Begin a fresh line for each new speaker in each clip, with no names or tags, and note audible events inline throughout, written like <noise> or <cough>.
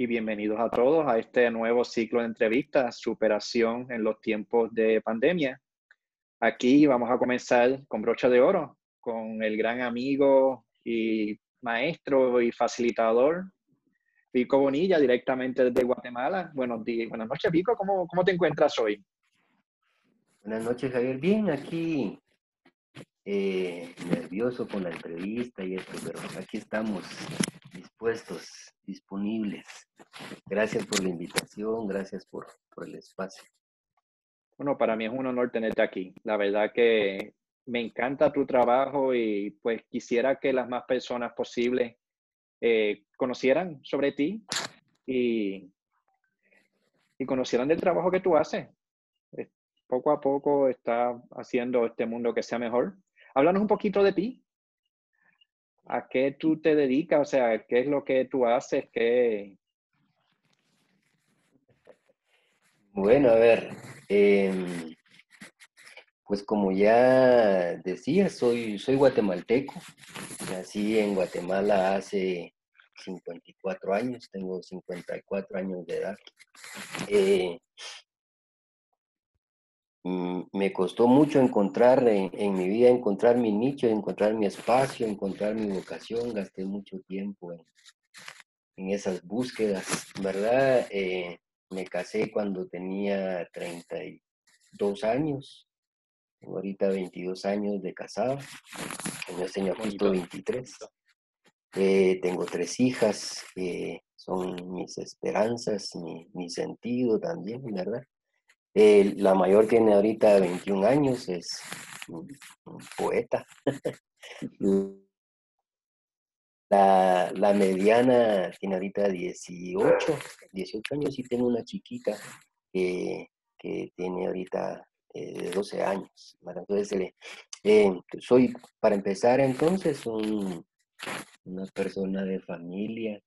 y bienvenidos a todos a este nuevo ciclo de entrevistas, superación en los tiempos de pandemia. Aquí vamos a comenzar con brocha de oro, con el gran amigo y maestro y facilitador Pico Bonilla, directamente desde Guatemala. Buenos días, buenas noches, Pico. ¿Cómo, cómo te encuentras hoy?
Buenas noches, Javier. Bien, aquí eh, nervioso con la entrevista y esto, pero aquí estamos dispuestos, disponibles. Gracias por la invitación, gracias por, por el espacio.
Bueno, para mí es un honor tenerte aquí. La verdad que me encanta tu trabajo y pues quisiera que las más personas posibles eh, conocieran sobre ti y, y conocieran del trabajo que tú haces. Poco a poco está haciendo este mundo que sea mejor. Háblanos un poquito de ti. ¿A qué tú te dedicas? O sea, ¿qué es lo que tú haces? ¿Qué...
Bueno, a ver, em, pues como ya decía, soy, soy guatemalteco. Nací en Guatemala hace 54 años, tengo 54 años de edad. Eh, me costó mucho encontrar en, mi vida, encontrar mi nicho, encontrar mi espacio, encontrar mi vocación. Gasté mucho tiempo en, en esas búsquedas, ¿verdad? Eh, me casé cuando tenía 32 años ahorita 22 años de casado, en este año justo 23. Eh, tengo tres hijas, que son mis esperanzas, mi, sentido también, ¿verdad? Eh, la mayor tiene ahorita 21 años, es poeta. <laughs> La, la, mediana tiene ahorita 18, 18 años y tengo una chiquita que, que tiene ahorita eh, de 12 años. Entonces, eh, eh, soy, para empezar, entonces, un, una persona de familia,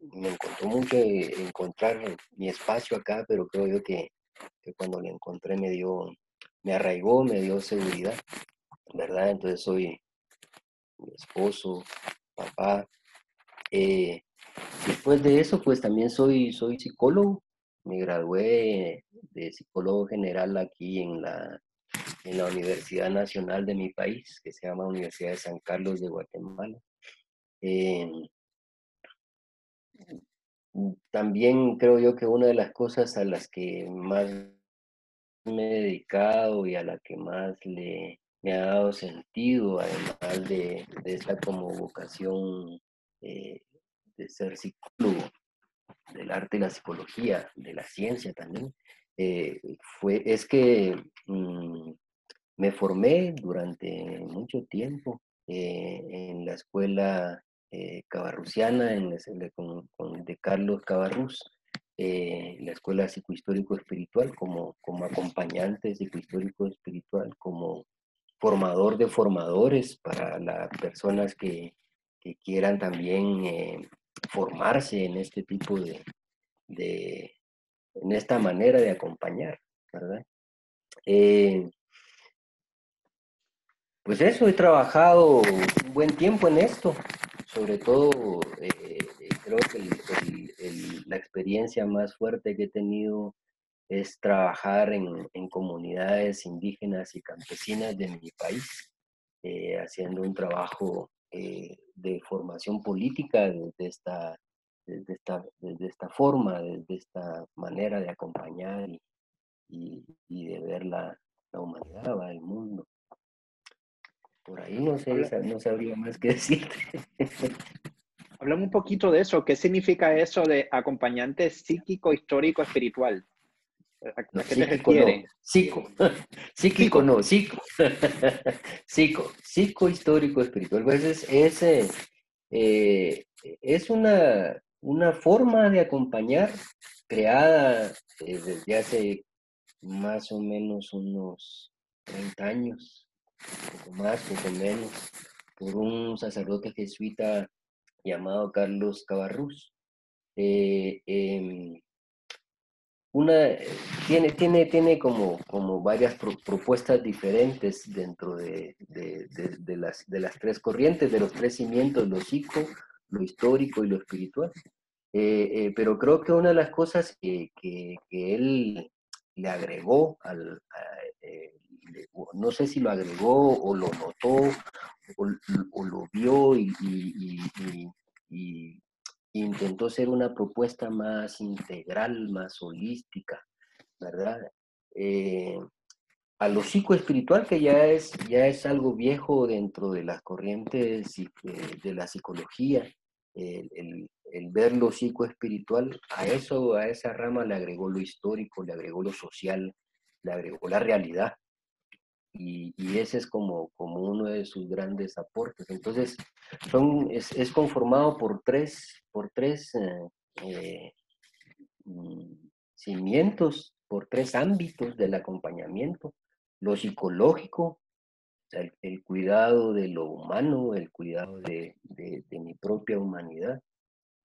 me encontró mucho encontrar mi espacio acá, pero creo yo que, que, cuando lo encontré me dio, me arraigó, me dio seguridad, ¿verdad? Entonces soy mi esposo, papá. después de eso, pues también soy, soy psicólogo, me gradué de psicólogo general aquí en la, en la Universidad Nacional de mi país, que se llama Universidad de San Carlos de Guatemala. Em, también creo yo que una de las cosas a las que más me he dedicado y a la que más le, me ha dado sentido, además de, esta como vocación eh, de ser psicólogo, del arte y la psicología, de la ciencia también, eh, fue, es que mm, me formé durante mucho tiempo eh, en la escuela eh, cabarruciana, en de Carlos Cabarrus, la escuela psicohistórico espiritual, como, como acompañante psicohistórico espiritual, como formador de formadores para las personas que, que quieran también formarse en este tipo de, de en esta manera de acompañar, ¿verdad? Eh, pues eso, he trabajado un buen tiempo en esto, sobre todo eh, creo que la experiencia más fuerte que he tenido es trabajar en, comunidades indígenas y campesinas de mi país, eh, haciendo un trabajo eh, de formación política de esta, de esta, esta forma, de esta manera de acompañar y, y, de ver la, la humanidad, el mundo. Por ahí no sé, no sabría más que decir. <laughs>
Hablamos un poquito de eso. ¿Qué significa eso de acompañante psíquico, histórico, espiritual?
¿A, qué te refieres? Psico, <laughs> psíquico no, psico. <laughs> psico, psico histórico espiritual. Pues es, es, eh, es una, una forma de acompañar creada eh, desde hace más o menos unos 30 años, poco más, poco menos, por un sacerdote jesuita llamado Carlos Cabarrús. Eh, em, una, tiene, tiene, tiene como, como varias propuestas diferentes dentro de, de, las, de las tres corrientes, de los tres cimientos, lo psico, lo histórico y lo espiritual. Eh, eh, pero creo que una de las cosas que, que, él le agregó al, no sé si lo agregó o lo notó o, lo vio y, intentó ser una propuesta más integral, más holística, ¿verdad? a lo psicoespiritual, que ya es, ya es algo viejo dentro de las corrientes de la psicología, el, ver lo psicoespiritual, a eso, a esa rama le agregó lo histórico, le agregó lo social, le agregó la realidad. Y, ese es como, como uno de sus grandes aportes. Entonces, son, es, conformado por tres, por tres eh, eh, mm, cimientos, por tres ámbitos del acompañamiento. Lo psicológico, el, cuidado de lo humano, el cuidado de, mi propia humanidad.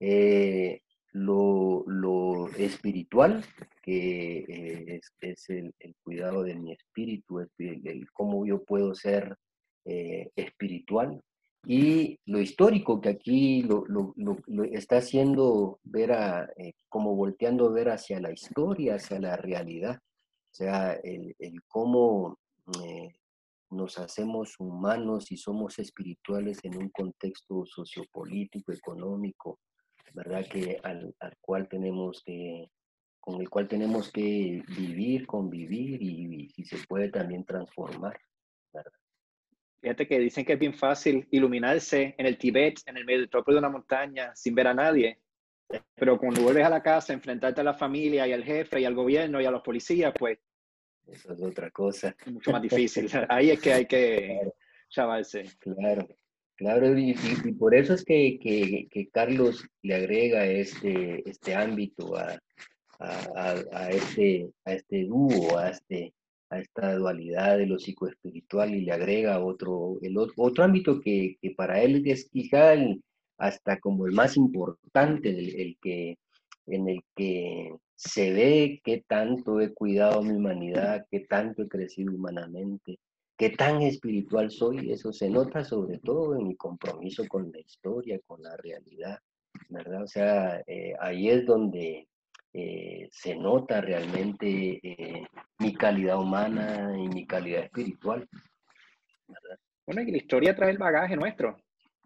Eh, lo, espiritual, que eh, es, el, cuidado de mi espíritu, el, cómo yo puedo ser eh, espiritual. Y lo histórico, que aquí lo, está haciendo ver a, como volteando a ver hacia la historia, hacia la realidad. O sea, el, cómo nos hacemos humanos y somos espirituales en un contexto sociopolítico, económico, ¿verdad? Que al, cual tenemos que, con el cual tenemos que vivir, convivir y, si se puede también transformar, ¿verdad?
Fíjate que dicen que es bien fácil iluminarse en el Tíbet, en el medio de una montaña, sin ver a nadie. Pero cuando vuelves a la casa, enfrentarte a la familia y al jefe y al gobierno y a los policías, pues
eso es otra cosa.
Mucho más difícil. <laughs> Ahí es que hay que chavarse.
Claro, claro. Y, por eso es que, que, Carlos le agrega este, este ámbito a, a, a, este, a este dúo, a, este, a esta dualidad de lo psicoespiritual y le agrega otro, el otro, ámbito que, que, para él es quizá hasta como el más importante, el que, en el que se ve qué tanto he cuidado mi humanidad, qué tanto he crecido humanamente, qué tan espiritual soy. Eso se nota sobre todo en mi compromiso con la historia, con la realidad, ¿verdad? O sea, eh, ahí es donde eh, se nota realmente eh, mi calidad humana y mi calidad espiritual.
Bueno, y la historia trae el bagaje nuestro.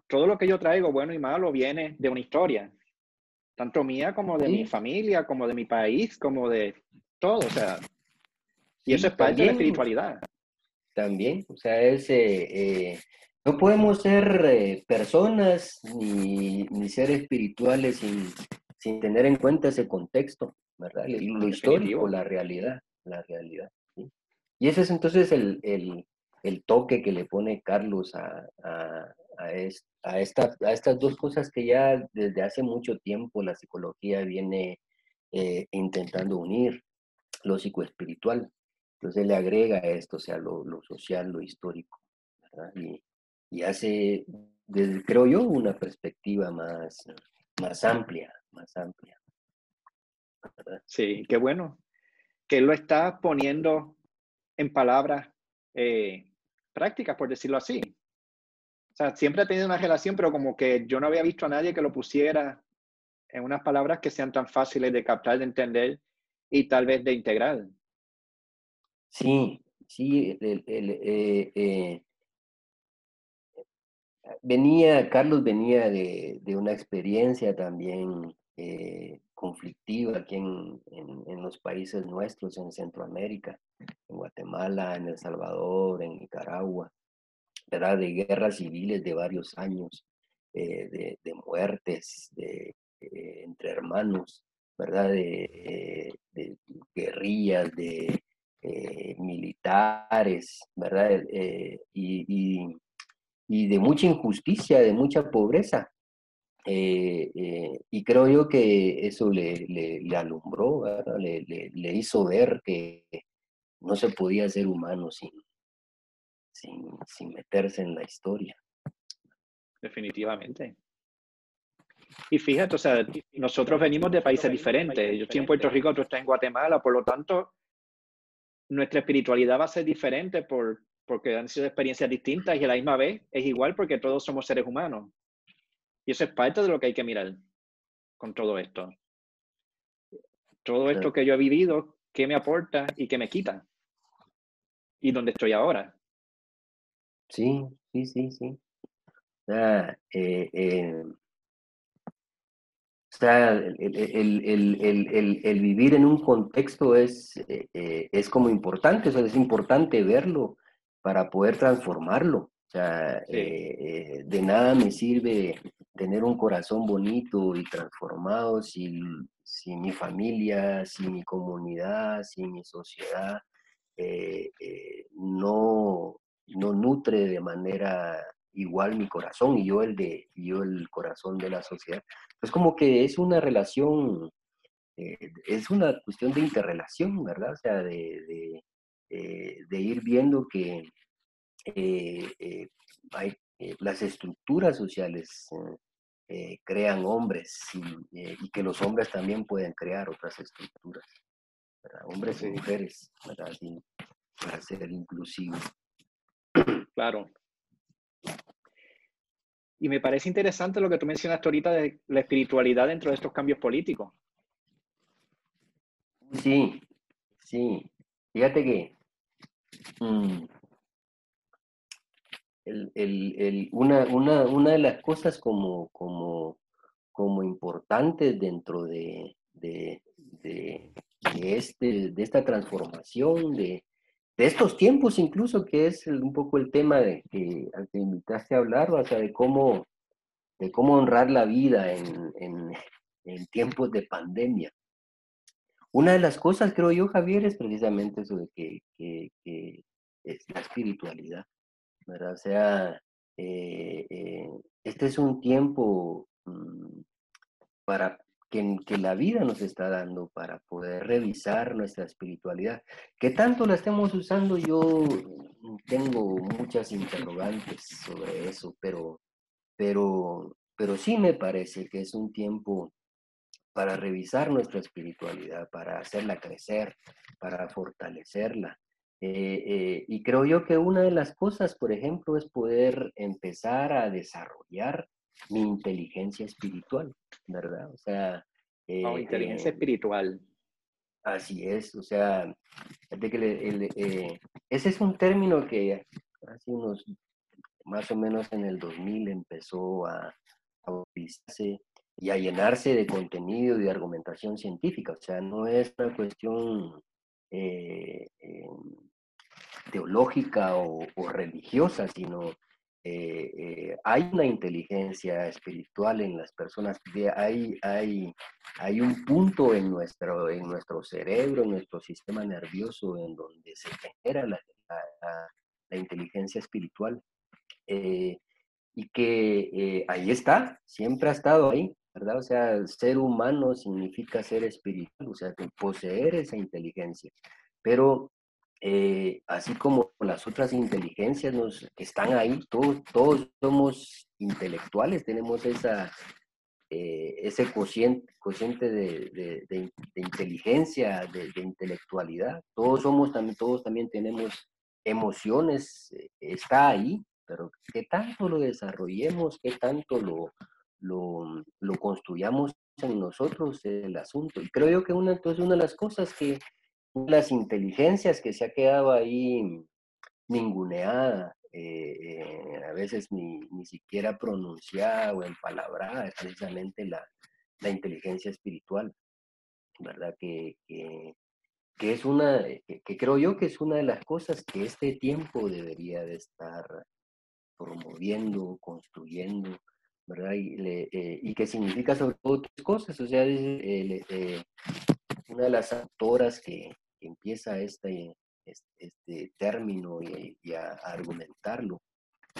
Todo lo que yo traigo, bueno y malo, viene de una historia tanto mía como de mi familia, como de mi país, como de todo, o sea, y eso es parte de la espiritualidad.
También, o sea, es, eh, eh, no podemos ser eh, personas ni, ni, ser espirituales sin, sin, tener en cuenta ese contexto, ¿verdad? Lo histórico, la realidad, la realidad. Y ese es entonces el, el, el, toque que le pone Carlos a, a, a, a, estas dos cosas que ya desde hace mucho tiempo la psicología viene intentando unir, lo psicoespiritual. Entonces le agrega esto, o sea, lo, social, lo histórico, Y, hace, creo yo, una perspectiva más, más amplia, más amplia.
Sí, qué bueno que lo está poniendo en palabras eh, prácticas, por decirlo así. O sea, siempre ha tenido una relación, pero como que yo no había visto a nadie que lo pusiera en unas palabras que sean tan fáciles de captar, de entender y tal vez de integrar.
Sí, sí, el, eh, eh, venía, Carlos venía de, una experiencia también eh, conflictiva aquí en, en, los países nuestros, en Centroamérica, en Guatemala, en El Salvador, en Nicaragua. ¿verdad? De guerras civiles de varios años, eh, de, muertes de, entre hermanos, ¿verdad? De, guerrillas, de eh, militares, ¿verdad? Y, de mucha injusticia, de mucha pobreza. y creo yo que eso le, alumbró, le, le, hizo ver que no se podía ser humano sin, sin, meterse en la historia.
Definitivamente. Y fíjate, o sea, nosotros venimos de países diferentes. Yo estoy en Puerto Rico, tú estás en Guatemala, por lo tanto, nuestra espiritualidad va a ser diferente por, porque han sido experiencias distintas y a la misma vez es igual porque todos somos seres humanos. Y eso es parte de lo que hay que mirar con todo esto. Todo esto que yo he vivido, ¿qué me aporta y qué me quita? Y dónde estoy ahora.
Sí, sí, sí, sí. Ah, eh, eh, o sea, el, vivir en un contexto es, eh, es como importante, o sea, es importante verlo para poder transformarlo. O sea, de nada me sirve tener un corazón bonito y transformado si, si mi familia, si mi comunidad, si mi sociedad no, no nutre de manera igual mi corazón y yo el de yo el corazón de la sociedad. Es como que es una relación, eh, es una cuestión de interrelación, ¿verdad? O sea, de, de, eh, ir viendo que eh, hay, las estructuras sociales crean hombres y, que los hombres también pueden crear otras estructuras, ¿verdad? Hombres y mujeres, ¿verdad? para ser inclusivos.
Claro. Y me parece interesante lo que tú mencionaste ahorita de la espiritualidad dentro de estos cambios políticos.
Sí, sí. Fíjate que mm, una, de las cosas como, como, como importantes dentro de, de, este, de esta transformación, de, de estos tiempos incluso, que es un poco el tema de que, al que invitaste a hablar, o sea, de cómo, de cómo honrar la vida en, en, tiempos de pandemia. Una de las cosas, creo yo, Javier, es precisamente eso de que, es la espiritualidad, ¿verdad? O sea, eh, eh, este es un tiempo mm, para que, la vida nos está dando para poder revisar nuestra espiritualidad. ¿Qué tanto la estemos usando? Yo tengo muchas interrogantes sobre eso, pero, pero, pero sí me parece que es un tiempo para revisar nuestra espiritualidad, para hacerla crecer, para fortalecerla. Eh, eh, y creo yo que una de las cosas, por ejemplo, es poder empezar a desarrollar mi inteligencia espiritual, ¿verdad? O sea...
Eh, inteligencia eh, espiritual.
Así es, o sea, que eh, ese es un término que hace unos, más o menos en el 2000 empezó a, a utilizarse y a llenarse de contenido y de argumentación científica, o sea, no es una cuestión teológica o, o, religiosa, sino eh, eh, hay una inteligencia espiritual en las personas, hay, hay, hay un punto en nuestro, en nuestro cerebro, en nuestro sistema nervioso, en donde se genera la, la, inteligencia espiritual. Eh, y que ahí está, siempre ha estado ahí, ¿verdad? O sea, ser humano significa ser espiritual, o sea, poseer esa inteligencia. Pero eh, así como las otras inteligencias nos, están ahí, todos, todos somos intelectuales, tenemos esa, eh, ese cociente, cociente de, de, inteligencia, de, intelectualidad. Todos somos también, todos también tenemos emociones, eh, está ahí, pero qué tanto lo desarrollemos, qué tanto lo, lo, lo construyamos en nosotros el asunto. Y creo yo que una, entonces una de las cosas que, las inteligencias que se ha quedado ahí ninguneada, eh, eh, a veces ni, ni, siquiera pronunciada o empalabrada, es precisamente la, la inteligencia espiritual, ¿verdad? Que, que, que es una, que, creo yo que es una de las cosas que este tiempo debería de estar promoviendo, construyendo, ¿verdad? Y, eh, y que significa sobre todo tres cosas, o sea, una de las autoras que, empieza este, este, término y, a, argumentarlo,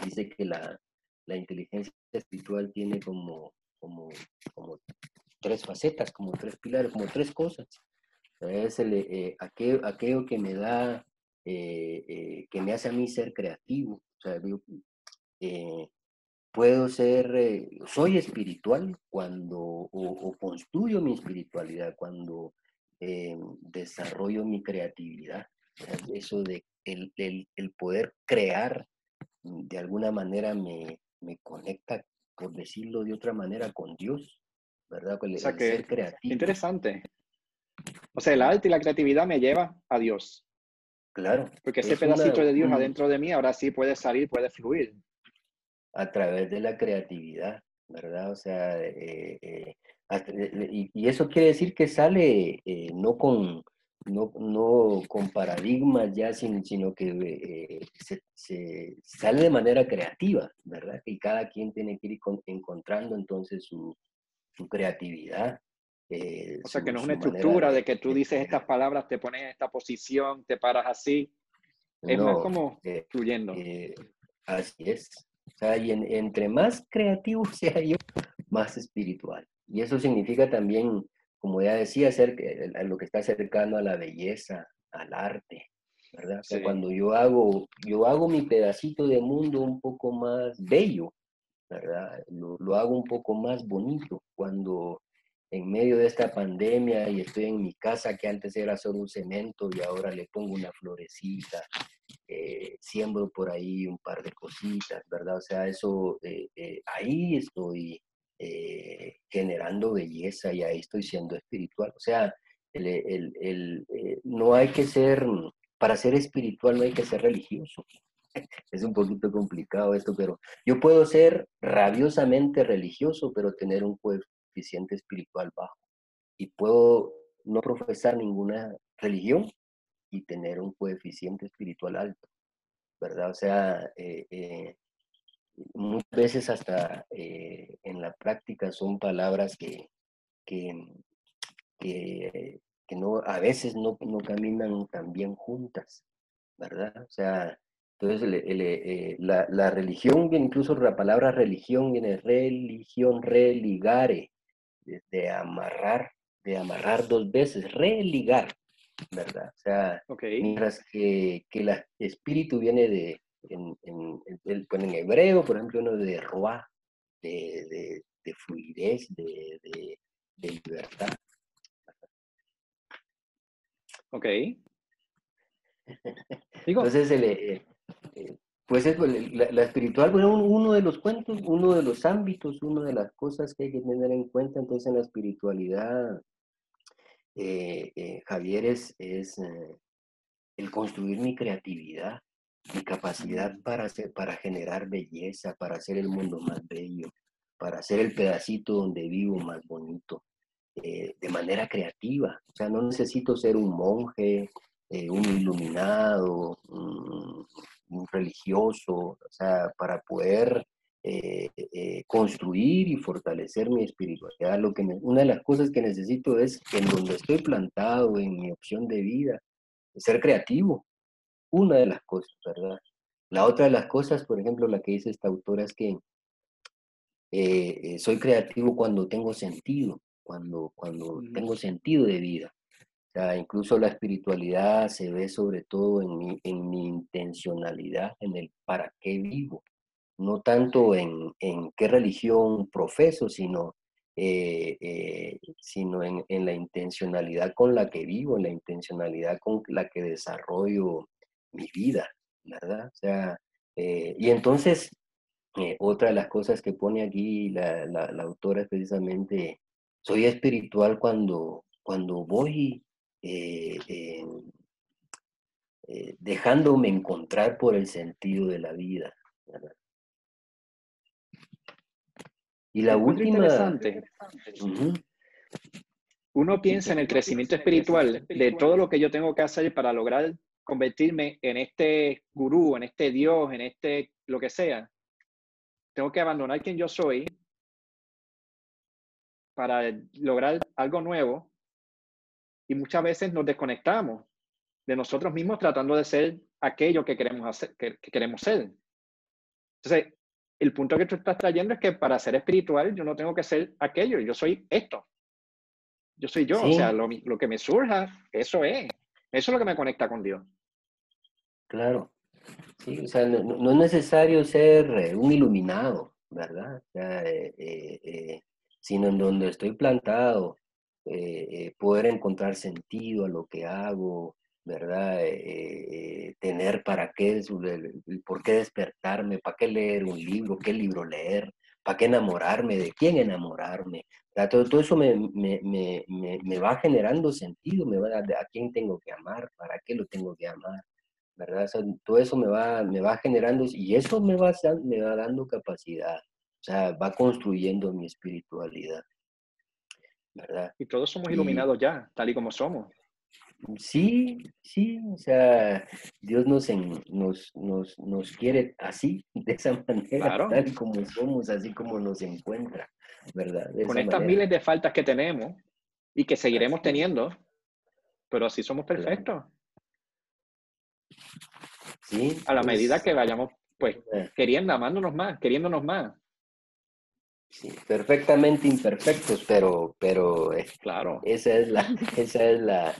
dice que la, inteligencia espiritual tiene como, como, como tres facetas, como tres pilares, como tres cosas. Es el, eh, aquello, que me da, eh, eh, que me hace a mí ser creativo. O sea, puedo ser, soy espiritual cuando, o, construyo mi espiritualidad cuando eh, desarrollo mi creatividad. Eso de el, el, poder crear mm, de alguna manera me, me, conecta por decirlo de otra manera, con Dios, ¿verdad?
O sea que, ser creativo. Interesante. O sea, el arte y la creatividad me lleva a Dios.
Claro.
Porque ese pedacito de Dios adentro de mí ahora sí puede salir, puede fluir.
A través de la creatividad, ¿verdad? O sea, eh, eh, y, eso quiere decir que sale no con no, no con paradigmas ya, sino, sino que eh, se, sale de manera creativa, ¿verdad? Y cada quien tiene que ir encontrando entonces su, su creatividad.
Eh, o sea, que no es una estructura de, que tú dices estas palabras, te pones en esta posición, te paras así. Es más como eh, fluyendo.
así es. O sea, y entre más creativo <laughs> sea yo, más espiritual. Y eso significa también como ya decía, a lo que está cercano a la belleza, al arte, ¿verdad? cuando yo hago, yo hago mi pedacito de mundo un poco más bello, ¿verdad? Lo, lo, hago un poco más bonito cuando en medio de esta pandemia y estoy en mi casa que antes era solo un cemento y ahora le pongo una florecita, eh, siembro por ahí un par de cositas, ¿verdad? O sea, eso, eh, eh, ahí estoy eh, generando belleza y ahí estoy siendo espiritual. O sea, el, eh, no hay que ser, para ser espiritual no hay que ser religioso. <laughs> Es un poquito complicado esto, pero yo puedo ser rabiosamente religioso, pero tener un coeficiente espiritual bajo. Y puedo no profesar ninguna religión y tener un coeficiente espiritual alto, ¿verdad? O sea, eh, muchas veces hasta eh, en la práctica son palabras que, que, que, no, a veces no, no, caminan tan bien juntas, ¿verdad? O sea, entonces eh, la, la, religión, incluso la palabra religión viene religión, religare, de, amarrar, de amarrar dos veces, religar, ¿verdad? O sea, mientras que, que el espíritu viene de, en, en, en, hebreo, por ejemplo, uno de roa, de, de, fluidez, de, de, libertad.
Ok. <laughs>
Entonces, el, eh, eh, pues la, espiritual, bueno, uno de los cuentos, uno de los ámbitos, una de las cosas que hay que tener en cuenta entonces en la espiritualidad, eh, Javier, es, es el construir mi creatividad mi capacidad para, hacer, para generar belleza, para hacer el mundo más bello, para hacer el pedacito donde vivo más bonito, eh, de manera creativa. O sea, no necesito ser un monje, eh, un iluminado, un, religioso, o sea, para poder eh, construir y fortalecer mi espiritualidad. Lo que una de las cosas que necesito es, en donde estoy plantado, en mi opción de vida, ser creativo, una de las cosas, ¿verdad? La otra de las cosas, por ejemplo, la que dice esta autora es que eh, eh, soy creativo cuando tengo sentido, cuando, cuando tengo sentido de vida. O sea, incluso la espiritualidad se ve sobre todo en mi, en mi intencionalidad, en el para qué vivo. No tanto en, en qué religión profeso, sino, eh, sino en, en, la intencionalidad con la que vivo, en la intencionalidad con la que desarrollo mi vida, ¿verdad? O sea, eh, y entonces, eh, otra de las cosas que pone aquí la, la, autora es precisamente, soy espiritual cuando, cuando voy eh, dejándome encontrar por el sentido de la vida, ¿verdad?
Y la última... Interesante. Uno piensa en el crecimiento espiritual de todo lo que yo tengo que hacer para lograr convertirme en este gurú, en este Dios, en este lo que sea, tengo que abandonar quien yo soy para lograr algo nuevo y muchas veces nos desconectamos de nosotros mismos tratando de ser aquello que queremos hacer, que, queremos ser. Entonces, el punto que tú estás trayendo es que para ser espiritual yo no tengo que ser aquello, yo soy esto. Yo soy yo, o sea, lo, lo que me surja, eso es. Eso es lo que me conecta con Dios.
Claro. Sí, o sea, no, es necesario ser eh, un iluminado, ¿verdad? Eh, eh, sino en donde estoy plantado, poder encontrar sentido a lo que hago, ¿verdad? tener para qué, por qué despertarme, para qué leer un libro, qué libro leer, ¿para qué enamorarme? ¿De quién enamorarme? Todo, eso me, va generando sentido, me va a, a quién tengo que amar, para qué lo tengo que amar, ¿verdad? todo eso me va, me va generando y eso me va, me va dando capacidad, o sea, va construyendo mi espiritualidad, ¿verdad?
Y todos somos iluminados ya, tal y como somos.
Sí, sí, o sea, Dios nos, nos, nos, nos, quiere así, <laughs> de esa manera, tal como somos, así como nos encuentra, ¿verdad?
Con estas miles de faltas que tenemos y que seguiremos teniendo, pero así somos perfectos.
Sí.
A la medida que vayamos, pues, eh. queriendo, amándonos más, queriéndonos más.
Sí, perfectamente imperfectos, pero, pero eh,
claro.
esa es la, <laughs> esa es la,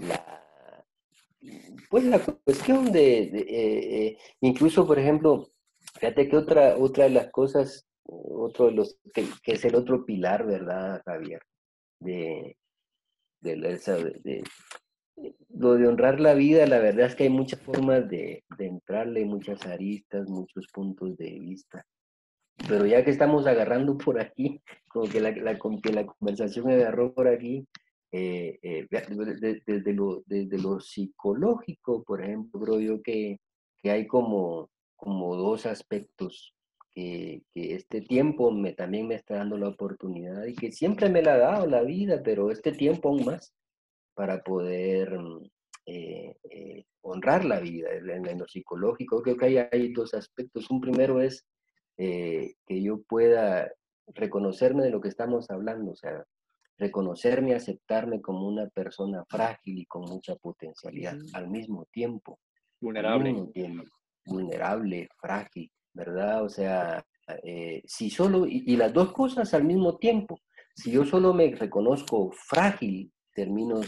la, pues la cuestión de, eh, eh, incluso por ejemplo, fíjate que otra, otra de las cosas, otro de los, que, es el otro pilar, ¿verdad, Javier? De, de, de, lo de honrar la vida, la verdad es que hay muchas formas de, de entrarle, muchas aristas, muchos puntos de vista. Pero ya que estamos agarrando por aquí, como que la, la, que la conversación me agarró por aquí, eh, eh, desde, lo, desde lo psicológico, por ejemplo, creo yo que, que hay como, como dos aspectos que, que, este tiempo me, también me está dando la oportunidad y que siempre me la ha dado la vida, pero este tiempo aún más para poder mm, eh, honrar la vida en, lo psicológico. Creo que hay, hay dos aspectos. Un primero es que yo pueda reconocerme de lo que estamos hablando, o sea, reconocerme aceptarme como una persona frágil y con mucha potencialidad al mismo tiempo.
Vulnerable.
vulnerable, frágil, ¿verdad? O sea, eh, si solo, y, las dos cosas al mismo tiempo, si yo solo me reconozco frágil, termino,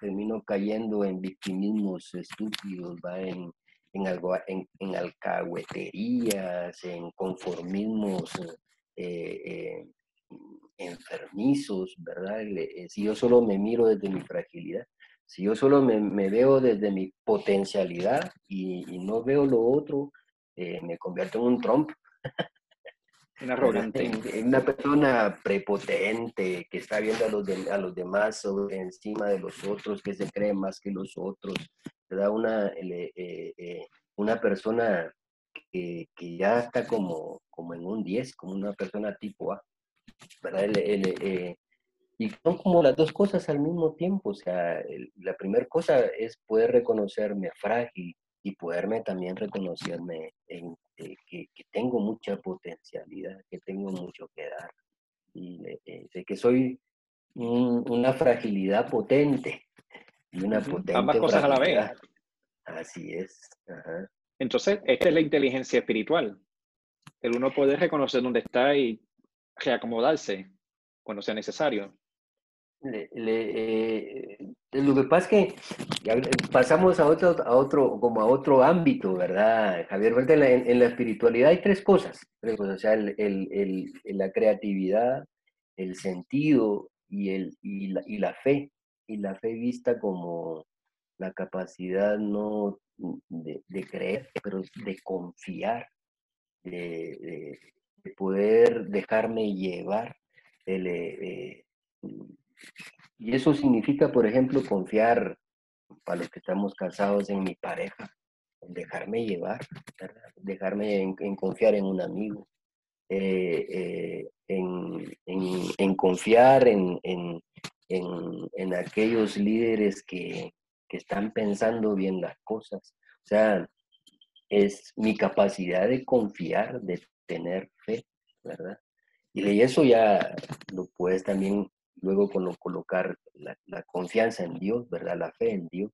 termino cayendo en victimismos estúpidos, va en, en, algo, en, en alcahueterías, en conformismos eh, eh, enfermizos, ¿verdad? Eh, si yo solo me miro desde mi fragilidad, si yo solo me, veo desde mi potencialidad y, no veo lo otro, me convierto en un Trump. <laughs>
Un arrogante.
Una persona prepotente que está viendo a los, a los demás sobre encima de los otros, que se cree más que los otros. ¿verdad? Una, eh, una persona que, que, ya está como, como en un 10, como una persona tipo A. Eh, y son como las dos cosas al mismo tiempo. O sea, la primera cosa es poder reconocerme frágil y poderme también reconocerme en, eh, que, tengo mucha potencialidad, que tengo mucho que dar. Y eh, de que soy una fragilidad potente. Y una potente
Ambas cosas a la vez.
Así es.
Entonces, esta es la inteligencia espiritual. El uno poder reconocer dónde está y reacomodarse cuando sea necesario.
Eh, lo que pasa es que pasamos a otro, a otro, como a otro ámbito, ¿verdad, Javier? En la, en, la espiritualidad hay tres cosas, o sea, el, el, la creatividad, el sentido y, el, y, la, y la fe, y la fe vista como la capacidad no de, de creer, pero de confiar, de, de poder dejarme llevar. El, eh, y eso significa, por ejemplo, confiar, para los que estamos casados, en mi pareja, dejarme llevar, dejarme en, confiar en un amigo, eh, eh, en, en, confiar en, en, aquellos líderes que, que están pensando bien las cosas. O sea, es mi capacidad de confiar, de tener fe, ¿verdad? Y eso ya lo puedes también luego colocar la, confianza en Dios, ¿verdad? La fe en Dios.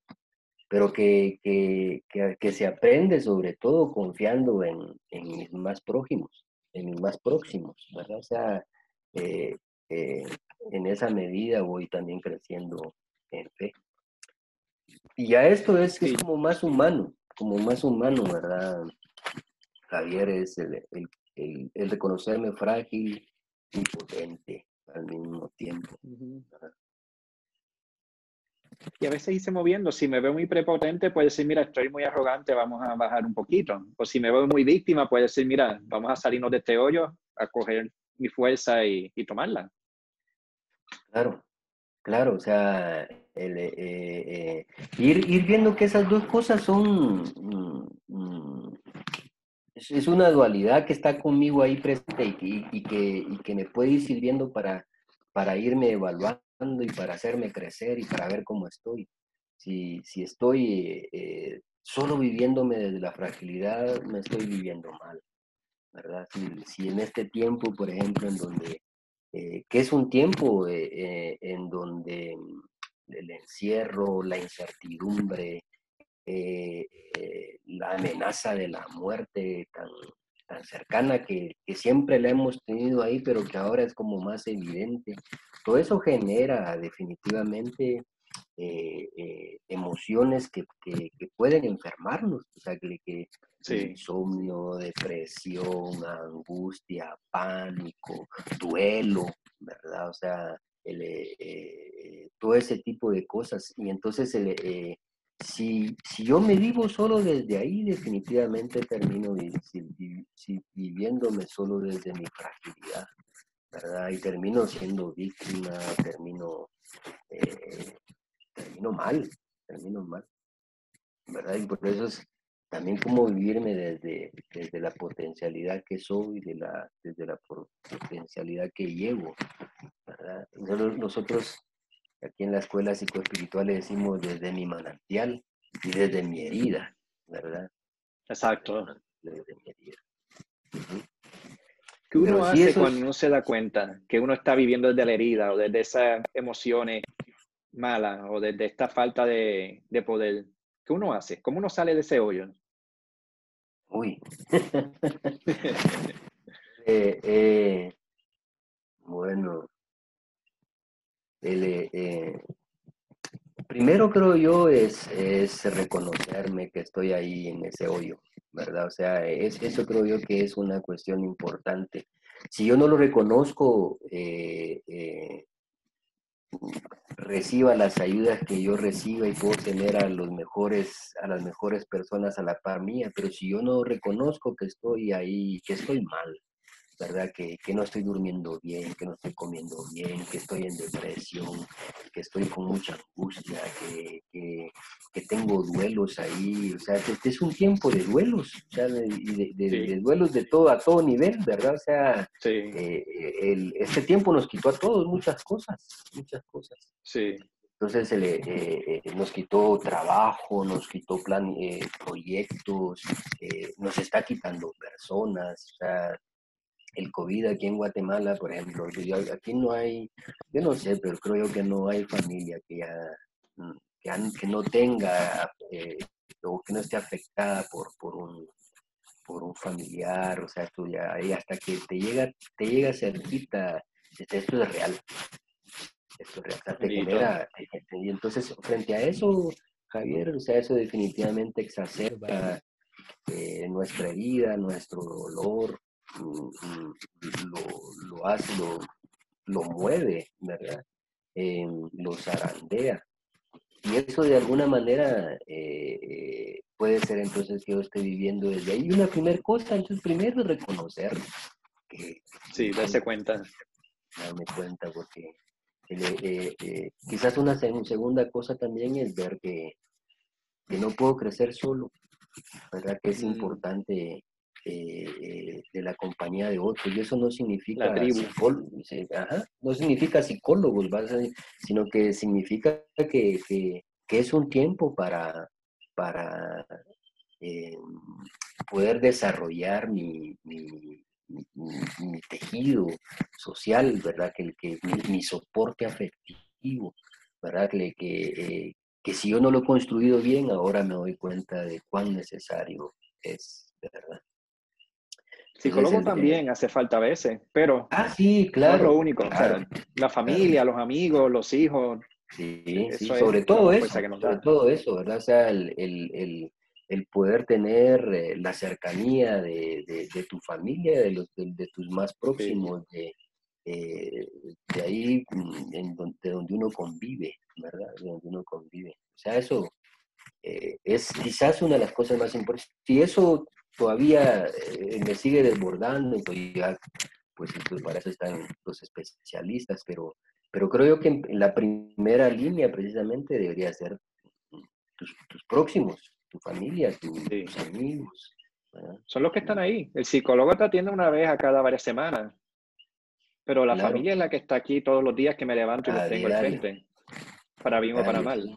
Pero que, que, que, se aprende sobre todo confiando en, en, mis más prójimos, en mis más próximos, ¿verdad? O sea, eh, eh, en esa medida voy también creciendo en fe. Y ya esto es, es como más humano, como más humano, ¿verdad? Javier es el, el, el, reconocerme frágil y potente al mismo tiempo.
Y a veces hice moviendo, si me veo muy prepotente, puede decir, mira, estoy muy arrogante, vamos a bajar un poquito. O si me veo muy víctima, puede decir, mira, vamos a salirnos de este hoyo, a coger mi fuerza y, y tomarla.
Claro, claro, o sea, el, eh, eh, ir, ir, viendo que esas dos cosas son, mm, mm, es, una dualidad que está conmigo ahí presente y, que, y que me puede ir sirviendo para, para irme evaluando y para hacerme crecer y para ver cómo estoy. Si, si estoy eh, solo viviéndome desde la fragilidad, me estoy viviendo mal, ¿verdad? Si, si en este tiempo, por ejemplo, en donde, eh, que es un tiempo eh, en donde el encierro, la incertidumbre, la amenaza de la muerte tan, tan cercana que, que, siempre la hemos tenido ahí, pero que ahora es como más evidente. Todo eso genera definitivamente eh, eh, emociones que, que, pueden enfermarnos, o sea, que, que insomnio, depresión, angustia, pánico, duelo, ¿verdad? O sea, eh, todo ese tipo de cosas. Y entonces el, si, si yo me vivo solo desde ahí, definitivamente termino viviéndome solo desde mi fragilidad, ¿verdad? Y termino siendo víctima, termino, eh, termino mal, termino mal, ¿verdad? Y por eso es también como vivirme desde, desde la potencialidad que soy, de la, desde la potencialidad que llevo, ¿verdad? nosotros Aquí en la escuela psicoespiritual le decimos desde mi manantial y desde mi herida, ¿verdad?
Exacto. Desde mi herida. ¿Qué uno hace cuando uno se da cuenta que uno está viviendo desde la herida o desde esas emociones malas o desde esta falta de, poder? ¿Qué uno hace? ¿Cómo uno sale de ese hoyo?
Uy. <laughs> <laughs> Eh, eh, bueno, el, eh, primero creo yo es, es, reconocerme que estoy ahí en ese hoyo, ¿verdad? O sea, es, eso creo yo que es una cuestión importante. Si yo no lo reconozco, eh, eh, reciba las ayudas que yo reciba y puedo tener a los mejores, a las mejores personas a la par mía, pero si yo no reconozco que estoy ahí, que estoy mal, ¿verdad? Que, que, no estoy durmiendo bien, que no estoy comiendo bien, que estoy en depresión, que estoy con mucha angustia, que, que, que tengo duelos ahí, o sea, este es un tiempo de duelos, o sea, de, de, duelos de todo, a todo nivel, ¿verdad? O sea, eh, el, este tiempo nos quitó a todos muchas cosas, muchas cosas.
Sí.
Entonces eh, eh, nos quitó trabajo, nos quitó plan, proyectos, nos está quitando personas, o sea, el COVID aquí en Guatemala, por ejemplo, aquí no hay, yo no sé, pero creo yo que no hay familia que ya, mm, que, no tenga eh, o que no esté afectada por, por, un, por un familiar, o sea, esto ya, hasta que te llega, te llega cerquita, este, esto es real. Esto es real, te genera, y entonces frente a eso, Javier, o sea, eso definitivamente exacerba eh, nuestra vida, nuestro dolor, lo, lo hace, lo, lo, mueve, ¿verdad? Eh, lo zarandea. Y eso de alguna manera eh, puede ser entonces que yo esté viviendo desde ahí. Y una primera cosa, entonces primero es reconocer. Que,
sí, darse cuenta.
Darme cuenta porque eh, eh, quizás una segunda cosa también es ver que, que no puedo crecer solo, ¿verdad? Que es mm. importante eh, de la compañía de otros. Y eso no significa, no significa psicólogos, sino que significa que, que, es un tiempo para, para eh, poder desarrollar mi, mi, mi, tejido social, ¿verdad? Que, que mi, soporte afectivo, ¿verdad? Que, que, eh, que si yo no lo he construido bien, ahora me doy cuenta de cuán necesario es, ¿verdad?
Psicólogo también hace falta a veces, pero
ah, sí, claro,
es lo único. la familia, los amigos, los hijos.
Sí, sí sobre todo eso, sobre todo eso, ¿verdad? O sea, el, el, el, poder tener eh, la cercanía de, de, tu familia, de, los, de, tus más próximos, de, eh, de ahí mm, en donde, donde uno convive, ¿verdad? De donde uno convive. O sea, eso eh, es quizás una de las cosas más importantes. Si eso todavía eh, me sigue desbordando, pues ya pues para eso están los especialistas, pero, pero creo yo que en la primera línea precisamente debería ser tus, próximos, tu familia, tus amigos.
Son los que están ahí. El psicólogo te atiende una vez a cada varias semanas, pero la familia es la que está aquí todos los días que me levanto y los tengo al frente, para bien o para mal.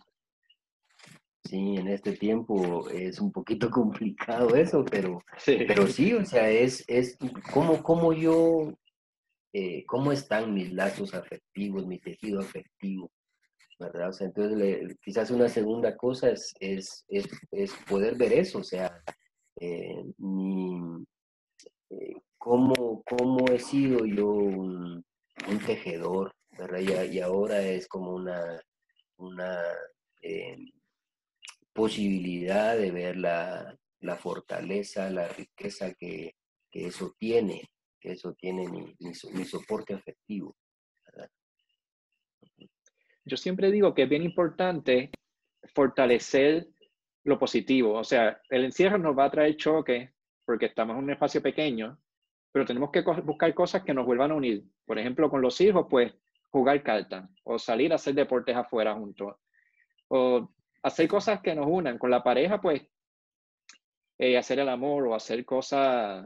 Sí, en este tiempo es un poquito <laughs> complicado eso, pero sí, pero sí o sea, es, es cómo, cómo yo, eh, cómo están mis lazos afectivos, mi tejido afectivo, ¿verdad? O sea, entonces quizás una segunda cosa es, es, es, poder ver eso, o sea, eh, eh, cómo, cómo, he sido yo un, tejedor, ¿verdad? Y, y, ahora es como una, una posibilidad de ver la, fortaleza, la riqueza que, eso tiene, que eso tiene mi, soporte afectivo.
Yo siempre digo que es bien importante fortalecer lo positivo. O sea, el encierro nos va a traer choque porque estamos en un espacio pequeño, pero tenemos que buscar cosas que nos vuelvan a unir. Por ejemplo, con los hijos, pues jugar cartas o salir a hacer deportes afuera juntos o hacer cosas que nos unan. Con la pareja, pues, eh, hacer el amor o hacer cosas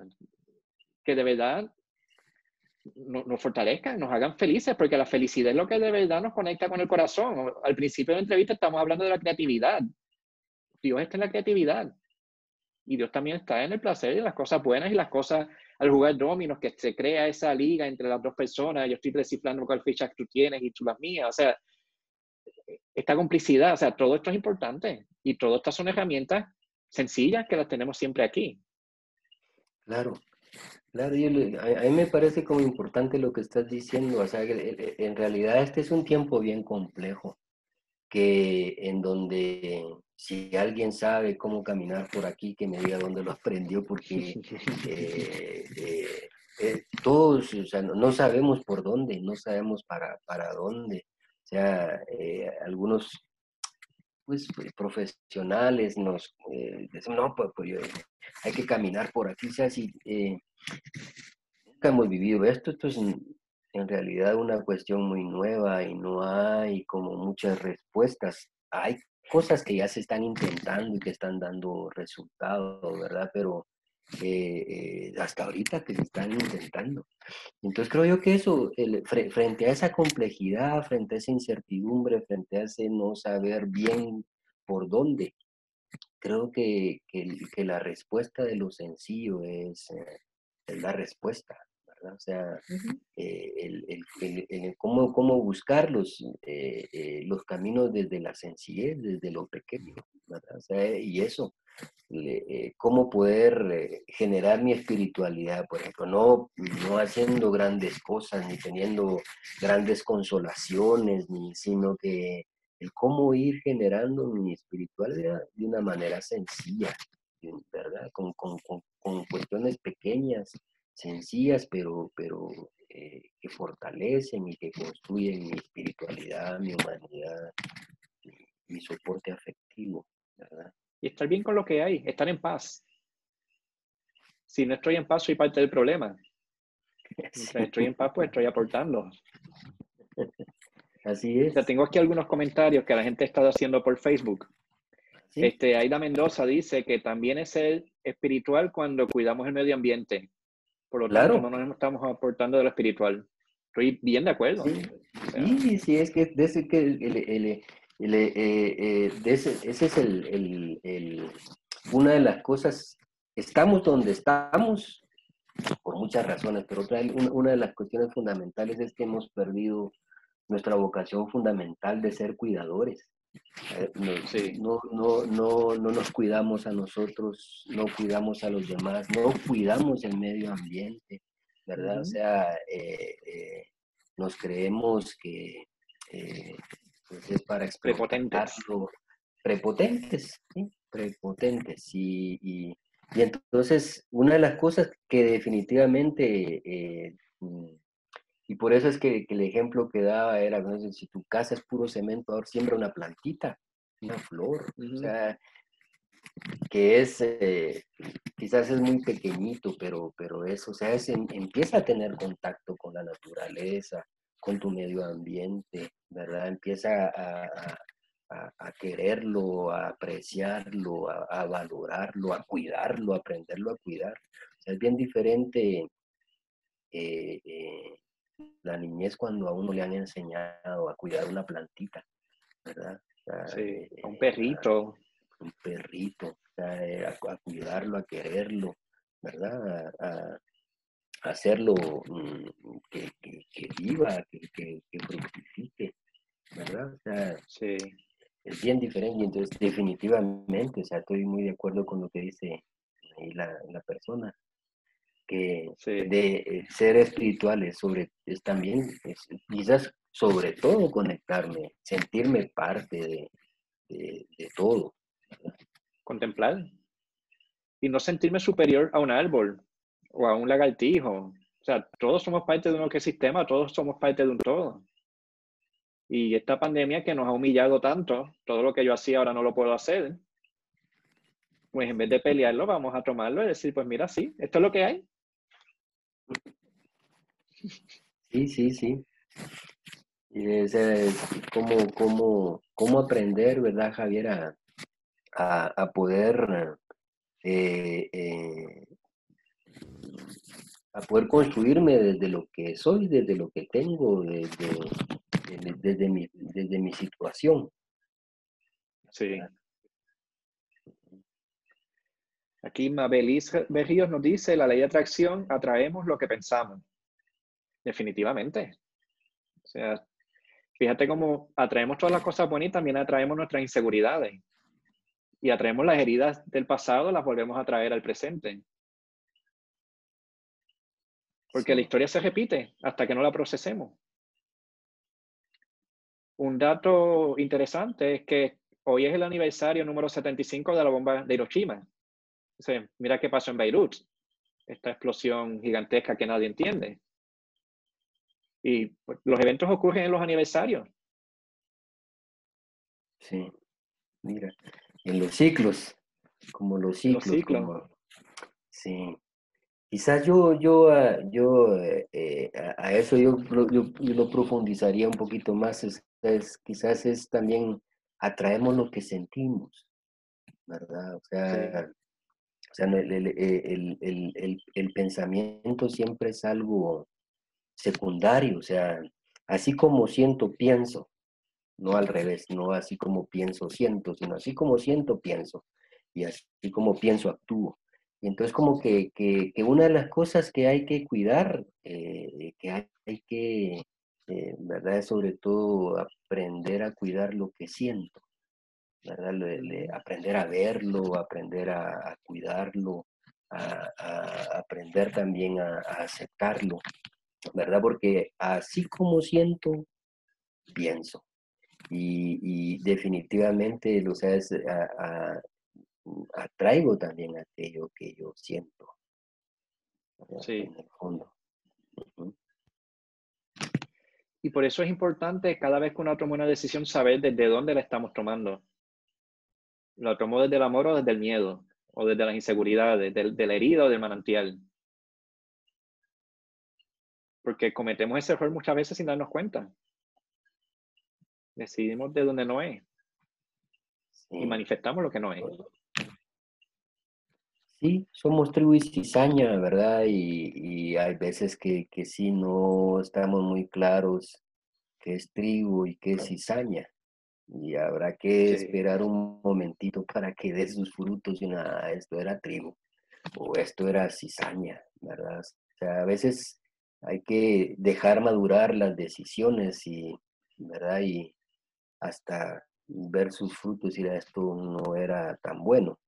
que de verdad nos, fortalezcan, nos hagan felices, porque la felicidad es lo que de verdad nos conecta con el corazón. Al principio de la entrevista estamos hablando de la creatividad. Dios está en la creatividad. Y Dios también está en el placer y las cosas buenas y las cosas al jugar dominos, que se crea esa liga entre las dos personas. Yo estoy descifrando cuál ficha tú tienes y tú las mías. O sea, esta complicidad, o sea, todo esto es importante y todas estas son herramientas sencillas que las tenemos siempre aquí.
Claro, claro, a, mí me parece como importante lo que estás diciendo, o sea, en realidad este es un tiempo bien complejo, que en donde si alguien sabe cómo caminar por aquí, que me diga dónde lo aprendió, porque <laughs> eh, eh, eh, todos, o sea, no, sabemos por dónde, no sabemos para, para dónde. O sea, eh, algunos pues, pues, profesionales nos eh, dicen, no, pues, pues hay que caminar por aquí, o sea, si eh, nunca hemos vivido esto, esto es en, realidad una cuestión muy nueva y no hay como muchas respuestas. Hay cosas que ya se están intentando y que están dando resultados, ¿verdad? Pero eh, hasta ahorita que se están intentando. Entonces creo yo que eso, frente a esa complejidad, frente a esa incertidumbre, frente a ese no saber bien por dónde, creo que, que, la respuesta de lo sencillo es, eh, es la respuesta. ¿Verdad? O sea, eh, el, el, cómo, cómo, buscar los, los caminos desde la sencillez, desde lo pequeño, ¿verdad? O sea, y eso, eh, cómo poder eh, generar mi espiritualidad, por ejemplo, no, no haciendo grandes cosas, ni teniendo grandes consolaciones, ni, sino que el cómo ir generando mi espiritualidad de una manera sencilla, ¿verdad? Con, con, con, cuestiones pequeñas, sencillas, pero, pero eh, que fortalecen y que construyen mi espiritualidad, mi humanidad, mi soporte afectivo, ¿verdad?
y estar bien con lo que hay, estar en paz. Si no estoy en paz, soy parte del problema. <laughs> Si estoy en paz, pues estoy aportando. <laughs>
Así es.
O tengo aquí algunos comentarios que la gente ha estado haciendo por Facebook. Este, Aida Mendoza dice que también es ser espiritual cuando cuidamos el medio ambiente. Por lo tanto, no nos estamos aportando de lo espiritual. Estoy bien de acuerdo.
Sí, sí, es que desde que el, eh, eh, ese, es el, una de las cosas, estamos donde estamos por muchas razones, pero otra, una de las cuestiones fundamentales es que hemos perdido nuestra vocación fundamental de ser cuidadores. Eh, no, no, no, no, nos cuidamos a nosotros, no cuidamos a los demás, no cuidamos el medio ambiente, ¿verdad? O sea, nos creemos que pues, es para
prepotentes.
Prepotentes, ¿sí? Prepotentes. Y, y, entonces, una de las cosas que definitivamente, eh, mm, y por eso es que, el ejemplo que daba era, si tu casa es puro cemento, ahora siembra una plantita, una flor. O sea, que es, eh, quizás es muy pequeñito, pero, pero eso, o sea, es, empieza a tener contacto con la naturaleza, con tu medio ambiente, ¿verdad? Empieza a, a, quererlo, a apreciarlo, a, valorarlo, a cuidarlo, a aprenderlo a cuidar. O sea, es bien diferente eh, eh, la niñez cuando a uno le han enseñado a cuidar una plantita, ¿verdad?
sí, un perrito.
un perrito, a, cuidarlo, a quererlo, ¿verdad? A, hacerlo mm, que, viva, que, fructifique, ¿verdad? O sea,
sí.
es bien diferente. Entonces, definitivamente, o sea, estoy muy de acuerdo con lo que dice ahí la, persona, que de eh, ser espirituales sobre, es también, quizás sobre todo conectarme, sentirme parte de, de todo.
Contemplar. Y no sentirme superior a un árbol, o a un lagartijo. O sea, todos somos parte de un ecosistema, todos somos parte de un todo. Y esta pandemia que nos ha humillado tanto, todo lo que yo hacía ahora no lo puedo hacer, pues en vez de pelearlo, vamos a tomarlo y decir, pues mira, sí, esto es lo que hay.
Sí, sí, sí. Y es, cómo, cómo, cómo aprender, ¿verdad, Javier? A, a, poder eh, eh, a poder construirme desde lo que soy, desde lo que tengo, desde, desde, mi, desde mi situación.
Sí. Aquí Mabelis Berríos nos dice, la ley de atracción, atraemos lo que pensamos. Definitivamente. O sea, fíjate cómo atraemos todas las cosas buenas y también atraemos nuestras inseguridades. Y atraemos las heridas del pasado, las volvemos a traer al presente. Porque la historia se repite hasta que no la procesemos. Un dato interesante es que hoy es el aniversario número 75 de la bomba de Hiroshima. Mira qué pasó en Beirut, esta explosión gigantesca que nadie entiende. Y pues, los eventos ocurren en los aniversarios.
Sí, mira, en los ciclos, como los ciclos. Los ciclos. sí. Quizás yo, yo, ah, yo eh, eh, a, eso yo, yo, lo profundizaría un poquito más. Es, quizás es también atraemos lo que sentimos, ¿verdad? O sea, o sea el, el, el, el, pensamiento siempre es algo secundario, o sea, así como siento, pienso, no al revés, no así como pienso, siento, sino así como siento, pienso, y así como pienso, actúo. Y entonces como que, una de las cosas que hay que cuidar, eh, que hay, que, eh, ¿verdad? sobre todo aprender a cuidar lo que siento, ¿verdad? aprender a verlo, aprender a, cuidarlo, a, aprender también a, aceptarlo, ¿verdad? Porque así como siento, pienso. Y, definitivamente, lo sabes, atraigo también aquello que yo siento.
Sí. En el fondo. Y por eso es importante cada vez que uno toma una decisión saber desde dónde la estamos tomando. ¿Lo tomo desde el amor o desde el miedo? ¿O desde las inseguridades? ¿Del, de la herida o del manantial? Porque cometemos ese error muchas veces sin darnos cuenta. Decidimos de dónde no es. Y manifestamos lo que no es.
Sí, somos tribu y cizaña, ¿verdad? Y, hay veces que, que sí no estamos muy claros qué es tribu y qué es cizaña. Y habrá que esperar un momentito para que dé sus frutos y nada, esto era tribu o esto era cizaña, ¿verdad? O sea, a veces hay que dejar madurar las decisiones y, ¿verdad? Y hasta ver sus frutos y esto no era tan bueno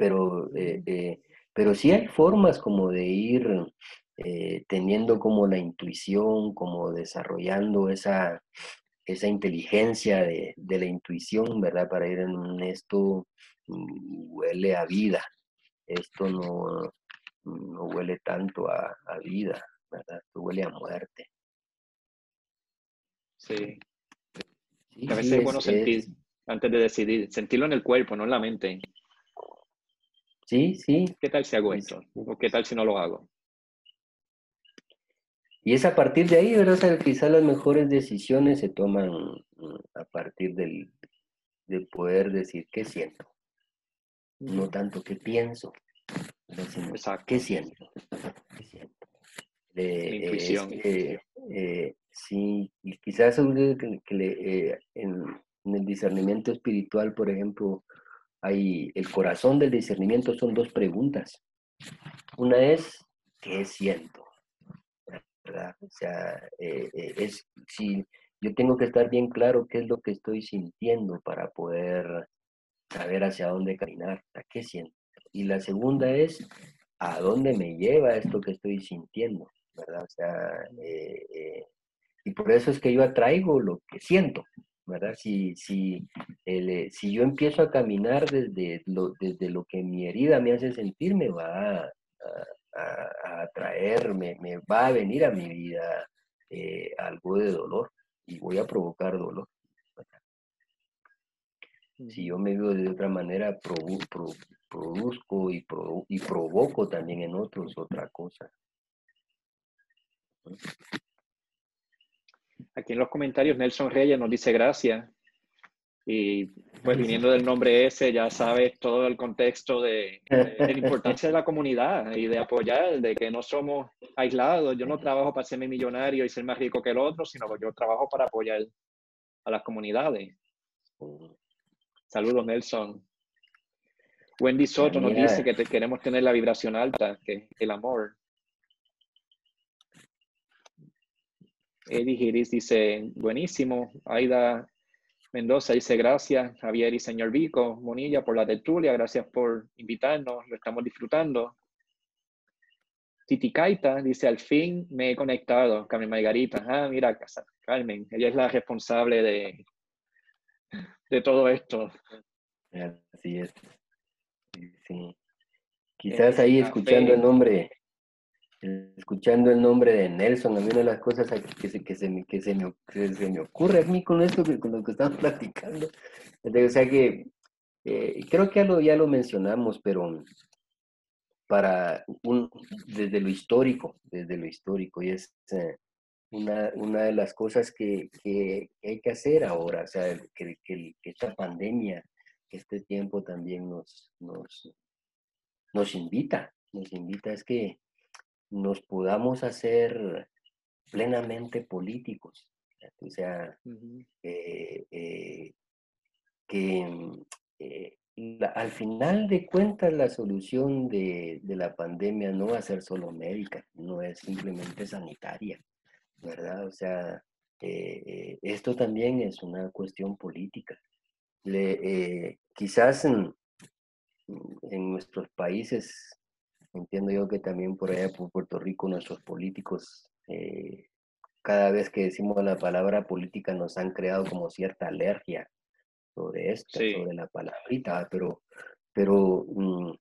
pero, eh, eh, pero sí hay formas como de ir eh, teniendo como la intuición, como desarrollando esa, esa inteligencia de, la intuición, ¿verdad? Para ir en esto mm, huele a vida, esto no, no huele tanto a, vida, ¿verdad? Esto huele a muerte.
Sí. a veces es bueno sentir, antes de decidir, sentirlo en el cuerpo, no en la mente.
Sí, sí.
¿Qué tal si hago esto? ¿O qué tal si no lo hago?
Y es a partir de ahí, ¿verdad? O sea, quizás las mejores decisiones se toman mm, a partir del, de poder decir qué siento. No tanto qué pienso, sino qué siento. ¿Qué siento?
Eh, intuición.
Eh, sí, y quizás que, que eh, en, en el discernimiento espiritual, por ejemplo, hay el corazón del discernimiento son dos preguntas. Una es, ¿qué siento? O sea, eh, eh, es si yo tengo que estar bien claro qué es lo que estoy sintiendo para poder saber hacia dónde caminar, ¿a qué siento? Y la segunda es, ¿a dónde me lleva esto que estoy sintiendo? ¿Verdad? O sea, eh, y por eso es que yo atraigo lo que siento, ¿verdad? Si, si, si yo empiezo a caminar desde lo, desde lo que mi herida me hace sentir, me va a, a, atraer, me, va a venir a mi vida eh, algo de dolor y voy a provocar dolor. Si yo me veo de otra manera, produzco y, y provoco también en otros otra cosa.
Aquí en los comentarios Nelson Reyes nos dice gracias. Y pues viniendo del nombre ese, ya sabes todo el contexto de, la importancia de la comunidad y de apoyar, de que no somos aislados. Yo no trabajo para serme millonario y ser más rico que el otro, sino que yo trabajo para apoyar a las comunidades. Saludos, Nelson. Wendy Soto nos dice que te queremos tener la vibración alta, que el amor. Eddie Giris dice, buenísimo. Aida Mendoza dice, gracias, Javier y señor Vico, Monilla, por la tertulia. Gracias por invitarnos, lo estamos disfrutando. Titicaita dice, al fin me he conectado, Carmen Margarita. Ah, mira, Carmen, ella es la responsable de, de todo esto.
Así es. Sí. Quizás ahí escuchando el nombre escuchando el nombre de Nelson, a mí una de las cosas que se, me, que se, me, ocurre a mí con esto, con lo que estamos <laughs> platicando, o sea que eh, creo que ya lo, mencionamos, pero para un, desde lo histórico, desde lo histórico, y es eh, una, de las cosas que, hay que hacer ahora, o sea, que, esta pandemia, este tiempo también nos invita, nos invita, es que nos podamos hacer plenamente políticos. O sea, eh, eh, que mm, eh, al final de cuentas la solución de, la pandemia no va a ser solo médica, no es simplemente sanitaria, ¿verdad? O sea, esto también es una cuestión política. quizás en, en nuestros países Entiendo yo que también por allá por Puerto Rico nuestros políticos, eh, cada vez que decimos la palabra política nos han creado como cierta alergia sobre esto, sobre la palabrita, pero, pero mm,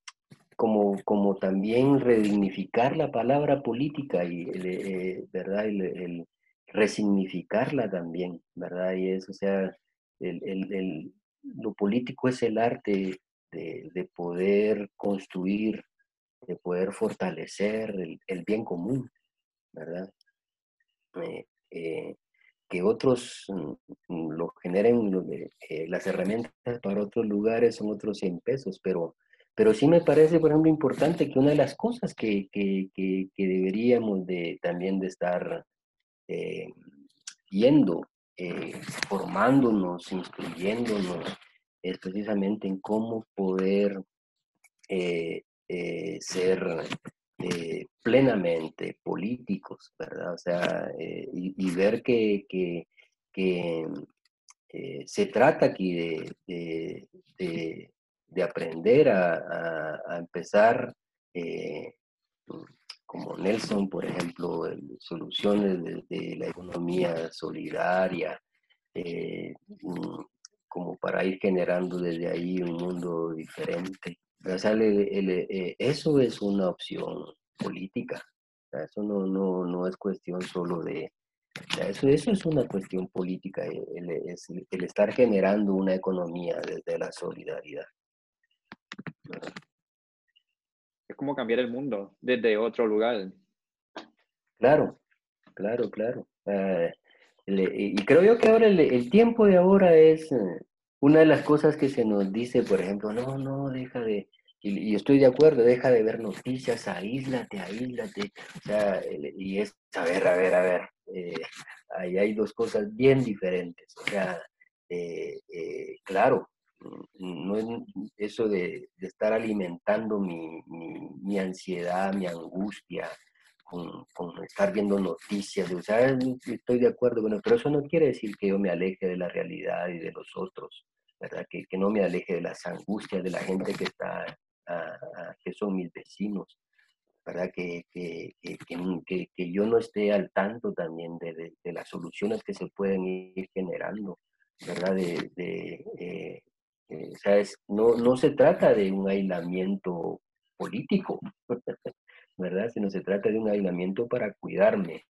como, como también redignificar la palabra política y, eh, ¿verdad? El, resignificarla también, ¿verdad? Y eso, o sea, el, el, lo político es el arte de, de poder construir de poder fortalecer el, bien común, ¿verdad? Eh, eh, que otros mm, mm, lo generen, eh, las herramientas para otros lugares son otros 100 pesos, pero, pero sí me parece, por ejemplo, importante que una de las cosas que, deberíamos de, también de estar viendo, formándonos, instruyéndonos, es precisamente en cómo poder ser eh, plenamente políticos, ¿verdad? O sea, eh, y, ver que, se trata aquí de, de, aprender a, empezar, como Nelson, por ejemplo, soluciones de, la economía solidaria, como para ir generando desde ahí un mundo diferente. Eh, eso es una opción política. eso no, no, no, es cuestión solo de... eso, eso es una cuestión política, eh, el, el, estar generando una economía desde la solidaridad.
es como cambiar el mundo desde otro lugar.
Claro, claro, claro. Ah, y creo yo que ahora el, tiempo de ahora es eh, una de las cosas que se nos dice, por ejemplo, no, no, deja de, y, estoy de acuerdo, deja de ver noticias, aíslate, aíslate. O sea, y es, a ver, a ver, a ver, eh, ahí hay dos cosas bien diferentes. O sea, eh, eh, claro, no es eso de, estar alimentando mi, mi, ansiedad, mi angustia, con, con, estar viendo noticias, o sea, estoy de acuerdo, bueno, pero eso no quiere decir que yo me aleje de la realidad y de los otros, ¿verdad? Que, que no me aleje de las angustias de la gente que está que son mis vecinos, ¿verdad? Que, que, que, que, yo no esté al tanto también de, de, las soluciones que se pueden ir generando, ¿verdad? De, de eh, eh, no, no se trata de un aislamiento político, <laughs> ¿verdad? Sino se trata de un aislamiento para cuidarme,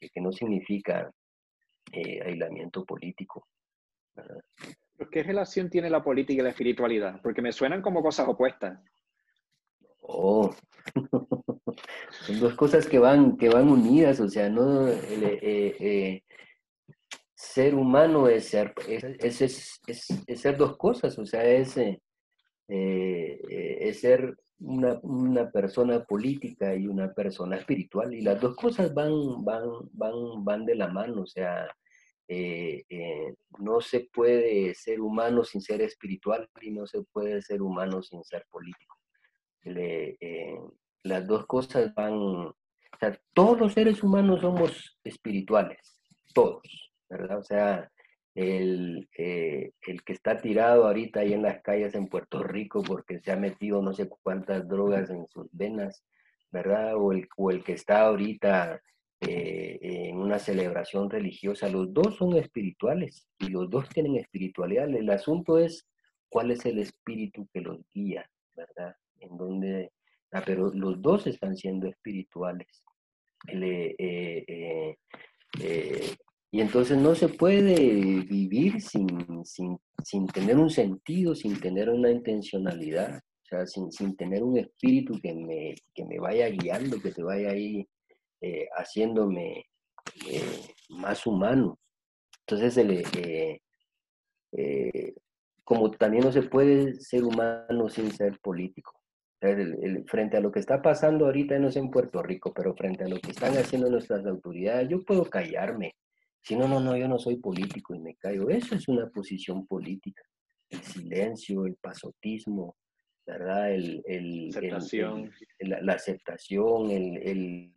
que, no significa eh, aislamiento político. ¿verdad?
¿Qué relación tiene la política y la espiritualidad? Porque me suenan como cosas opuestas.
Oh, <laughs> son dos cosas que van, que van unidas, o sea, no eh, eh, ser humano es ser, es, ser dos cosas, o sea, es, eh, es ser una, una, persona política y una persona espiritual, y las dos cosas van, van, van, van de la mano, o sea, eh, eh, no se puede ser humano sin ser espiritual y no se puede ser humano sin ser político. Eh, las dos cosas van, o sea, todos los seres humanos somos espirituales, todos, ¿verdad? O sea, el, el que está tirado ahorita ahí en las calles en Puerto Rico porque se ha metido no sé cuántas drogas en sus venas, ¿verdad? O el, el que está ahorita eh, en una celebración religiosa. Los dos son espirituales y los dos tienen espiritualidad. El asunto es cuál es el espíritu que los guía, ¿verdad? En donde, ah, pero los dos están siendo espirituales. Eh, eh, y entonces no se puede vivir sin, sin, sin, tener un sentido, sin tener una intencionalidad, o sea, sin, sin tener un espíritu que me, que me vaya guiando, que te vaya ahí eh, haciéndome eh, más humano. Entonces, eh, como también no se puede ser humano sin ser político. frente a lo que está pasando ahorita, no sé en Puerto Rico, pero frente a lo que están haciendo nuestras autoridades, yo puedo callarme. Si no, no, no, yo no soy político y me callo. Eso es una posición política. El silencio, el pasotismo, ¿verdad? El, el,
aceptación.
la, aceptación, el,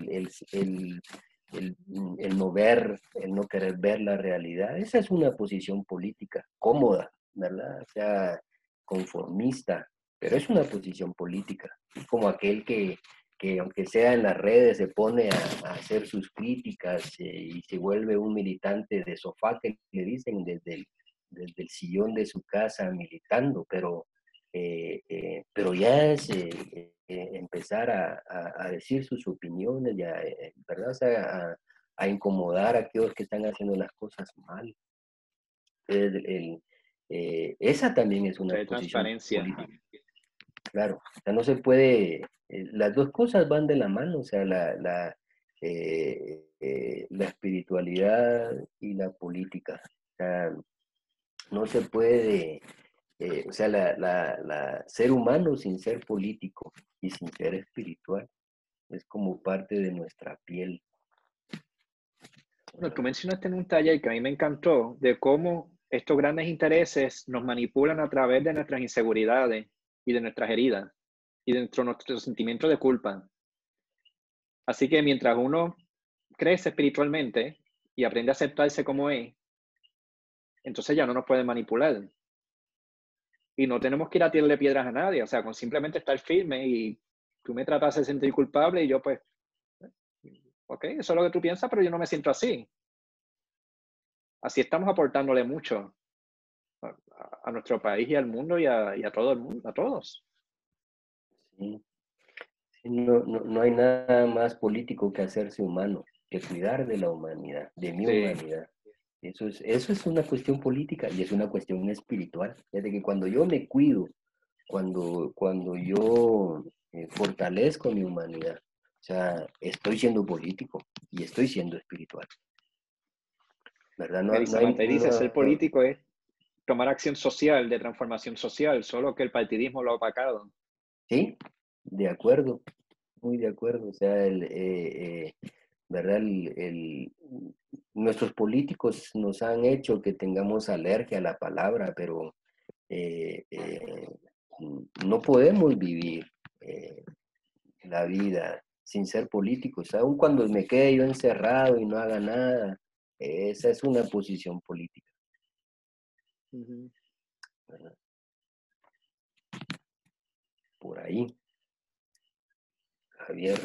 el, no ver, el no querer ver la realidad. Esa es una posición política cómoda, ¿verdad? O sea, conformista, pero es una posición política. como aquel que, que aunque sea en las redes, se pone a, hacer sus críticas eh, y se vuelve un militante de sofá, que le dicen desde desde el sillón de su casa militando, pero eh, eh, pero ya es eh, empezar a, decir sus opiniones, ya, ¿verdad? O sea, a, incomodar a aquellos que están haciendo las cosas mal. esa también es una
transparencia.
Claro, o sea, no se puede, las dos cosas van de la mano, o sea, la, la, la espiritualidad y la política. O sea, no se puede eh, o sea, la, la, ser humano sin ser político y sin ser espiritual es como parte de nuestra piel.
Bueno, tú mencionaste en un taller que a mí me encantó de cómo estos grandes intereses nos manipulan a través de nuestras inseguridades y de nuestras heridas y de nuestro, sentimiento de culpa. Así que mientras uno crece espiritualmente y aprende a aceptarse como es, entonces ya no nos puede manipular y no tenemos que ir a tirarle piedras a nadie, o sea, con simplemente estar firme y tú me tratas de sentir culpable y yo pues, ok, eso es lo que tú piensas, pero yo no me siento así. Así estamos aportándole mucho a, nuestro país y al mundo y a, y a, todo el mundo, a todos.
Sí. No, no, no, hay nada más político que hacerse humano, que cuidar de la humanidad, de mi humanidad. Eso es, eso es una cuestión política y es una cuestión espiritual. de que cuando yo me cuido cuando, cuando yo eh, fortalezco mi humanidad. O sea, estoy siendo político y estoy siendo espiritual.
¿Verdad? No, no te dice, ser político es tomar acción social, de transformación social, solo que el partidismo lo ha opacado.
Sí, de acuerdo, muy de acuerdo. O sea, el, eh, eh, ¿verdad? El, nuestros políticos nos han hecho que tengamos alergia a la palabra, pero eh, no podemos vivir la vida sin ser políticos. Aun cuando me quede yo encerrado y no haga nada, esa es una posición política. Por ahí. Javier.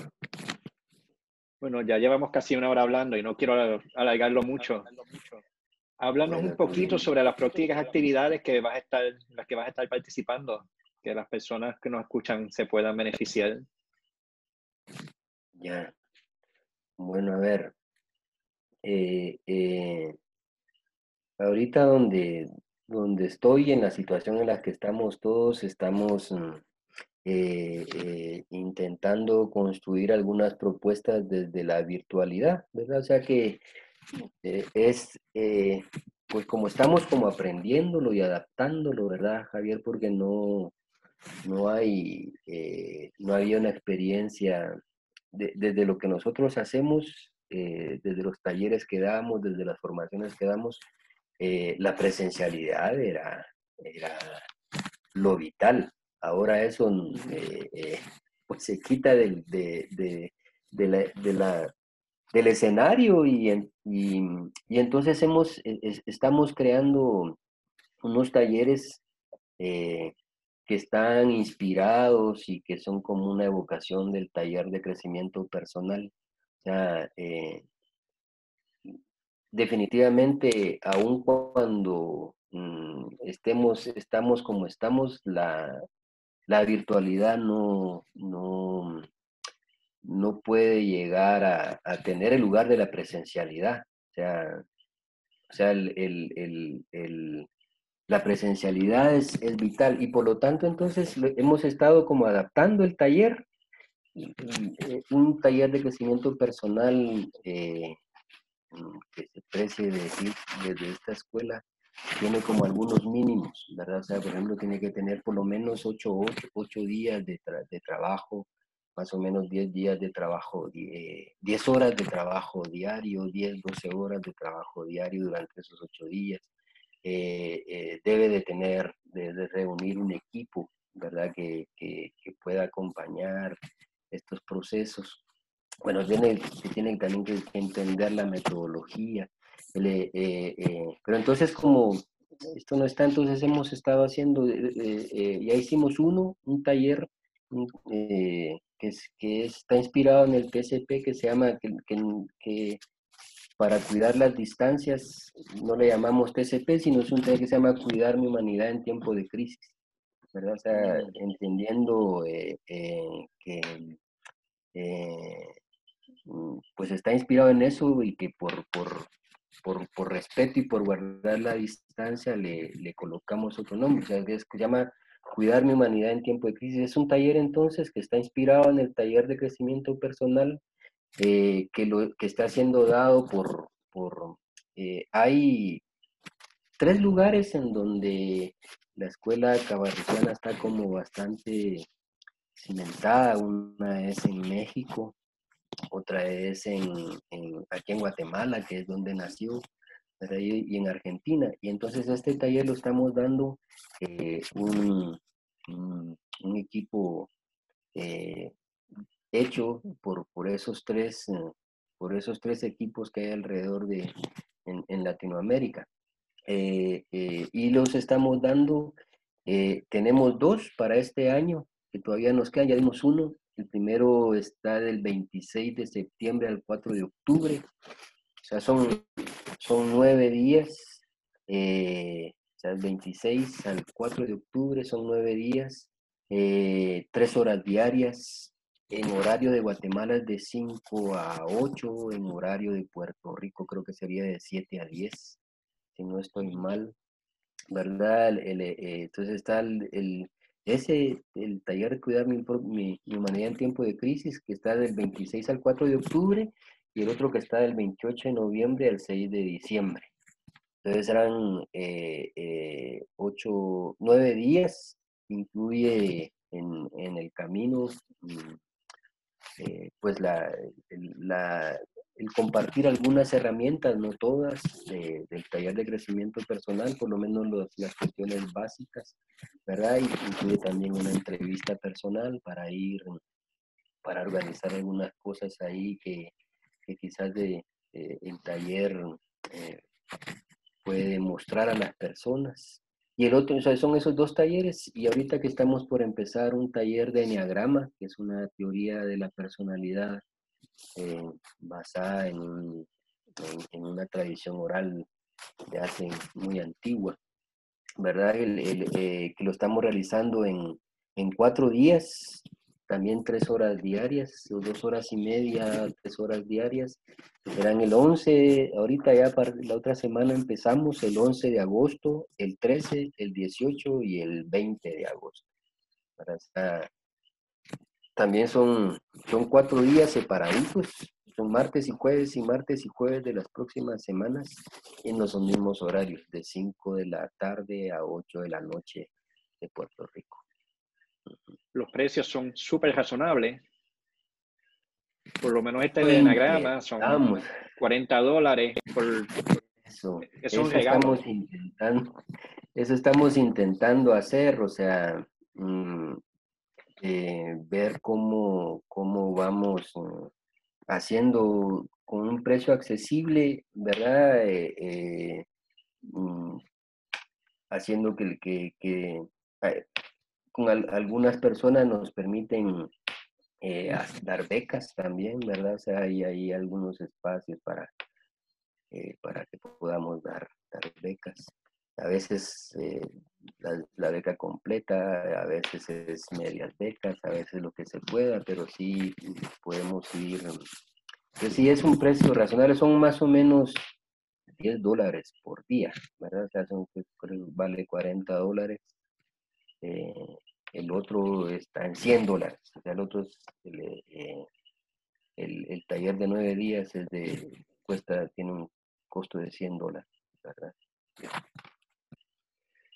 Bueno, ya llevamos casi una hora hablando y no quiero alargarlo mucho. Háblanos un poquito sobre las próximas actividades que vas a estar, las que vas a estar participando, que las personas que nos escuchan se puedan beneficiar.
Ya. Bueno, a ver. Eh, eh, ahorita donde, donde estoy, en la situación en la que estamos todos, estamos mm, eh, eh, intentando construir algunas propuestas desde la virtualidad, ¿verdad? O sea que eh, es, pues como estamos como aprendiéndolo y adaptándolo, ¿verdad, Javier? Porque no, no hay, no había una experiencia desde lo que nosotros hacemos, desde los talleres que damos, desde las formaciones que damos, la presencialidad era, era lo vital. Ahora eso eh, eh, pues se quita del, de, la, del escenario y, y, entonces hemos, estamos creando unos talleres que están inspirados y que son como una evocación del taller de crecimiento personal. O sea, definitivamente, aun cuando mm, estemos, estamos como estamos, la, virtualidad no, no, no puede llegar a, tener el lugar de la presencialidad. O sea, o sea el, la presencialidad es, vital y por lo tanto entonces hemos estado como adaptando el taller, eh, un taller de crecimiento personal eh, que se precie decir desde esta escuela tiene como algunos mínimos, ¿verdad? O sea, por ejemplo, tiene que tener por lo menos 8, ocho días de, de, trabajo, más o menos 10 días de trabajo, 10 horas de trabajo diario, 10, 12 horas de trabajo diario durante esos 8 días. Eh, eh, debe de tener, de, reunir un equipo, ¿verdad? Que, que, que pueda acompañar estos procesos bueno, tiene, tienen también que, entender la metodología. Eh, eh, eh, pero entonces como esto no está, entonces hemos estado haciendo, ya hicimos uno, un taller que, es, que está inspirado en el TCP que se llama, que, que, para cuidar las distancias, no le llamamos TCP, sino es un taller que se llama Cuidar mi humanidad en tiempo de crisis, ¿verdad? O sea, entendiendo que Mm, pues está inspirado en eso y que por, por, por, respeto y por guardar la distancia le, le colocamos otro nombre. O sea, que se llama Cuidar mi humanidad en tiempo de crisis. Es un taller entonces que está inspirado en el taller de crecimiento personal eh, que, lo, que está siendo dado por... por eh, hay tres lugares en donde la escuela cabarriciana está como bastante cimentada. Una es en México, otra es en, aquí en Guatemala, que es donde nació, y en Argentina. Y entonces este taller lo estamos dando eh, un, un, equipo eh, hecho por, por, esos tres, eh, por esos tres equipos que hay alrededor de en, Latinoamérica. y los estamos dando, tenemos dos para este año, que todavía nos quedan, ya dimos uno, el primero está del 26 de septiembre al 4 de octubre. O sea, son, son nueve días. Eh, o sea, el 26 al 4 de octubre son nueve días. Eh, tres horas diarias. En horario de Guatemala es de 5 a 8. En horario de Puerto Rico creo que sería de 7 a 10. Si no estoy mal. ¿Verdad? Eh, entonces está el ese, el taller de cuidar mi, mi, humanidad en tiempo de crisis, que está del 26 al 4 de octubre, y el otro que está del 28 de noviembre al 6 de diciembre. Entonces eran eh, eh, ocho, nueve días, incluye en, en el camino mm, eh, pues la, la, el compartir algunas herramientas, no todas, del taller de crecimiento personal, por lo menos las cuestiones básicas, ¿verdad? Y incluye también una entrevista personal para ir, para organizar algunas cosas ahí que, que quizás de, el taller eh, puede mostrar a las personas. Y el otro, son esos dos talleres, y ahorita que estamos por empezar un taller de Enneagrama, que es una teoría de la personalidad eh, basada en, en, una tradición oral de hace muy antigua, ¿verdad? El, eh, que lo estamos realizando en, en cuatro días, también tres horas diarias, o dos horas y media, tres horas diarias. Serán el 11, ahorita ya para la otra semana empezamos el 11 de agosto, el 13, el 18 y el 20 de agosto. También son, son cuatro días separaditos, son martes y jueves y martes y jueves de las próximas semanas en los mismos horarios, de 5 de la tarde a 8 de la noche de Puerto Rico.
Los precios son súper razonables. Por lo menos este de enagrama son 40 dólares por,
eso, eso estamos intentando, eso estamos intentando hacer, o sea, mm, eh, ver cómo, cómo vamos mm, haciendo con un precio accesible, ¿verdad? Eh, eh, mm, haciendo que, que, que con algunas personas nos permiten eh, dar becas también, ¿verdad? O sea, hay, hay algunos espacios para, eh, para que podamos dar, dar becas. A veces eh, la, beca completa, a veces es medias becas, a veces lo que se pueda, pero sí podemos ir. Pues sí, es un precio razonable, son más o menos 10 dólares por día, ¿verdad? O sea, son, vale 40 dólares eh, el otro está en 100 dólares. el otro es eh, el, el, taller de nueve días es de, cuesta, tiene un costo de 100 dólares, ¿verdad?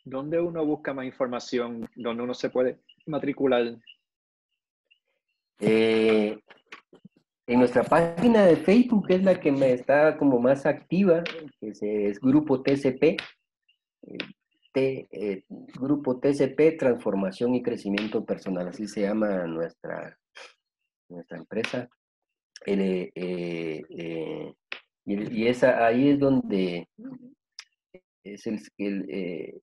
¿Dónde uno busca más información? ¿Dónde uno se puede matricular?
Eh, en nuestra página de Facebook, es la que me está como más activa, que es, es Grupo TCP, eh, grupo TCP, Transformación y Crecimiento Personal, así se llama nuestra, nuestra empresa. Eh, eh, y, esa, ahí es donde es el,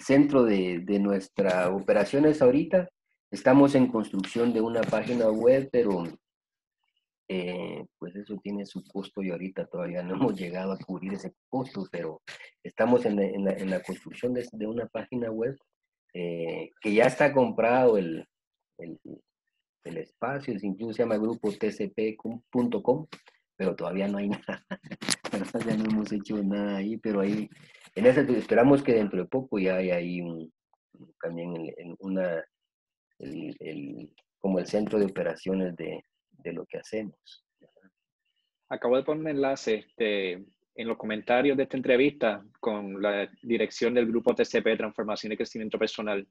centro de, de nuestras operaciones ahorita. Estamos en construcción de una página web, pero eh, pues eso tiene su costo y ahorita todavía no hemos llegado a cubrir ese costo, pero estamos en la, en la, construcción de, de, una página web eh, que ya está comprado el, el, el espacio, incluso se llama grupo tcp.com, pero todavía no hay <laughs> nada, ya no hemos hecho nada ahí, pero ahí, en ese esperamos que dentro de poco ya haya ahí un, también en, una, el, como el centro de operaciones de, de lo que hacemos.
Acabo de poner un enlace este, en los comentarios de esta entrevista con la dirección del grupo TCP, Transformación y Crecimiento Personal.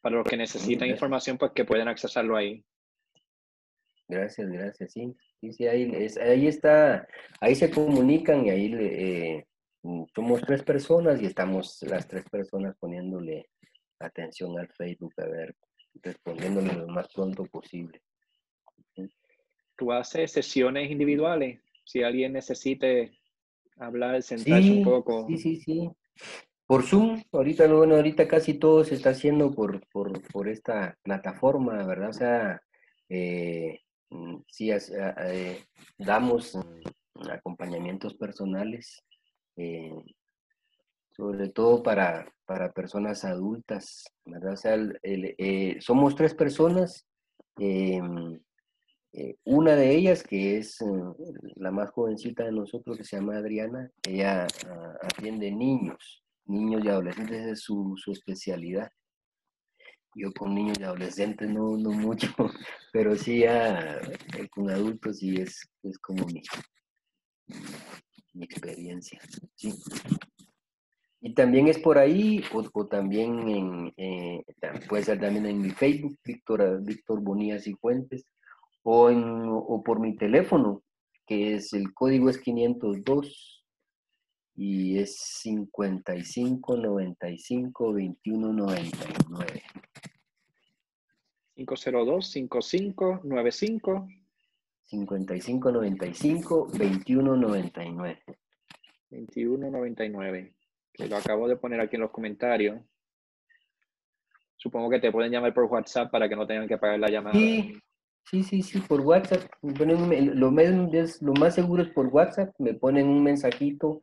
Para los que necesitan información, pues que pueden accesarlo ahí.
Gracias, gracias, sí. Sí, ahí, ahí está, ahí se comunican y ahí eh, somos tres personas y estamos las tres personas poniéndole atención al Facebook, a ver, respondiéndole lo más pronto posible
tú haces sesiones individuales. Si alguien necesite hablar, sentarse un poco.
Sí, sí, sí. Por Zoom, ahorita, bueno, ahorita casi todo se está haciendo por, por, por esta plataforma, ¿verdad? O sea, eh, mm, sí, eh, damos mm, acompañamientos personales, eh, sobre todo para, para personas adultas, sea, somos tres personas, eh, una de ellas, que es eh, la más jovencita de nosotros, que se llama Adriana, ella ah, atiende niños, niños y adolescentes, es su especialidad. Yo con niños y adolescentes no, no mucho, <laughs> pero sí ya eh, con adultos sí es, es como mi, mi experiencia. Y también es por ahí, o, también en, eh, puede ser también en mi Facebook, Víctor, Víctor Bonías y Fuentes, o, en, o por mi teléfono, que es el código es 502 y es 55 95 21 99.
502 55 95
55 95 21 99.
21 99 que lo acabo de poner aquí en los comentarios. Supongo que te pueden llamar por WhatsApp para que no tengan que pagar la llamada.
Sí, sí, sí, sí por WhatsApp. lo, más, lo más seguro es por WhatsApp. Me ponen un mensajito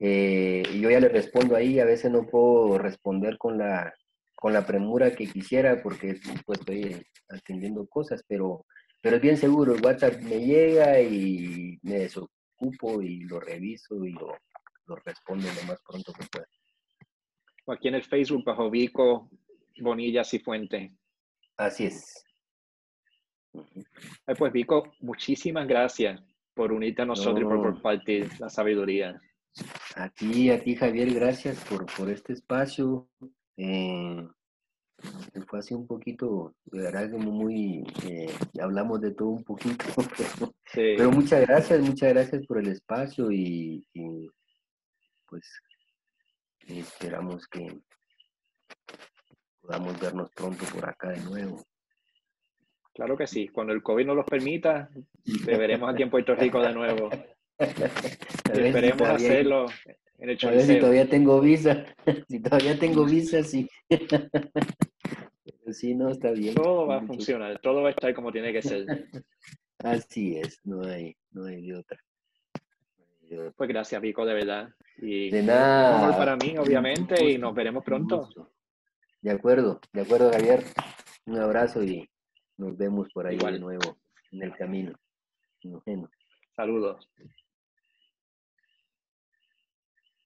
eh, y yo ya le respondo ahí. A veces no puedo responder con la, con la premura que quisiera porque pues, estoy atendiendo cosas, pero, pero es bien seguro. El WhatsApp me llega y me desocupo y lo reviso y lo, lo responde lo más pronto que pueda.
Aquí en el Facebook bajo Vico, Bonillas y Fuente.
Así es.
pues Vico, muchísimas gracias por unirte a nosotros y por compartir la sabiduría.
A ti, a ti Javier, gracias por, por este espacio. Eh, fue así un poquito, de verdad como muy, eh, hablamos de todo un poquito, <laughs> pero, muchas gracias, muchas gracias por el espacio y pues esperamos que podamos vernos pronto por acá de nuevo.
Claro que sí, cuando el COVID nos lo permita, <laughs> te veremos aquí en Puerto Rico de nuevo. <laughs> esperemos hacerlo en el
A ver si todavía tengo visa, <laughs> si todavía tengo visa, sí. <laughs> Pero sí, no, está bien.
Todo va a funcionar, todo va a estar como tiene que ser. <laughs>
Así es, no hay, no hay de otra.
Pues gracias, Vico, de verdad. Y
de nada.
para mí, obviamente, y nos veremos pronto.
De acuerdo, de acuerdo, Javier. Un abrazo y nos vemos por ahí de nuevo en el camino.
Saludos.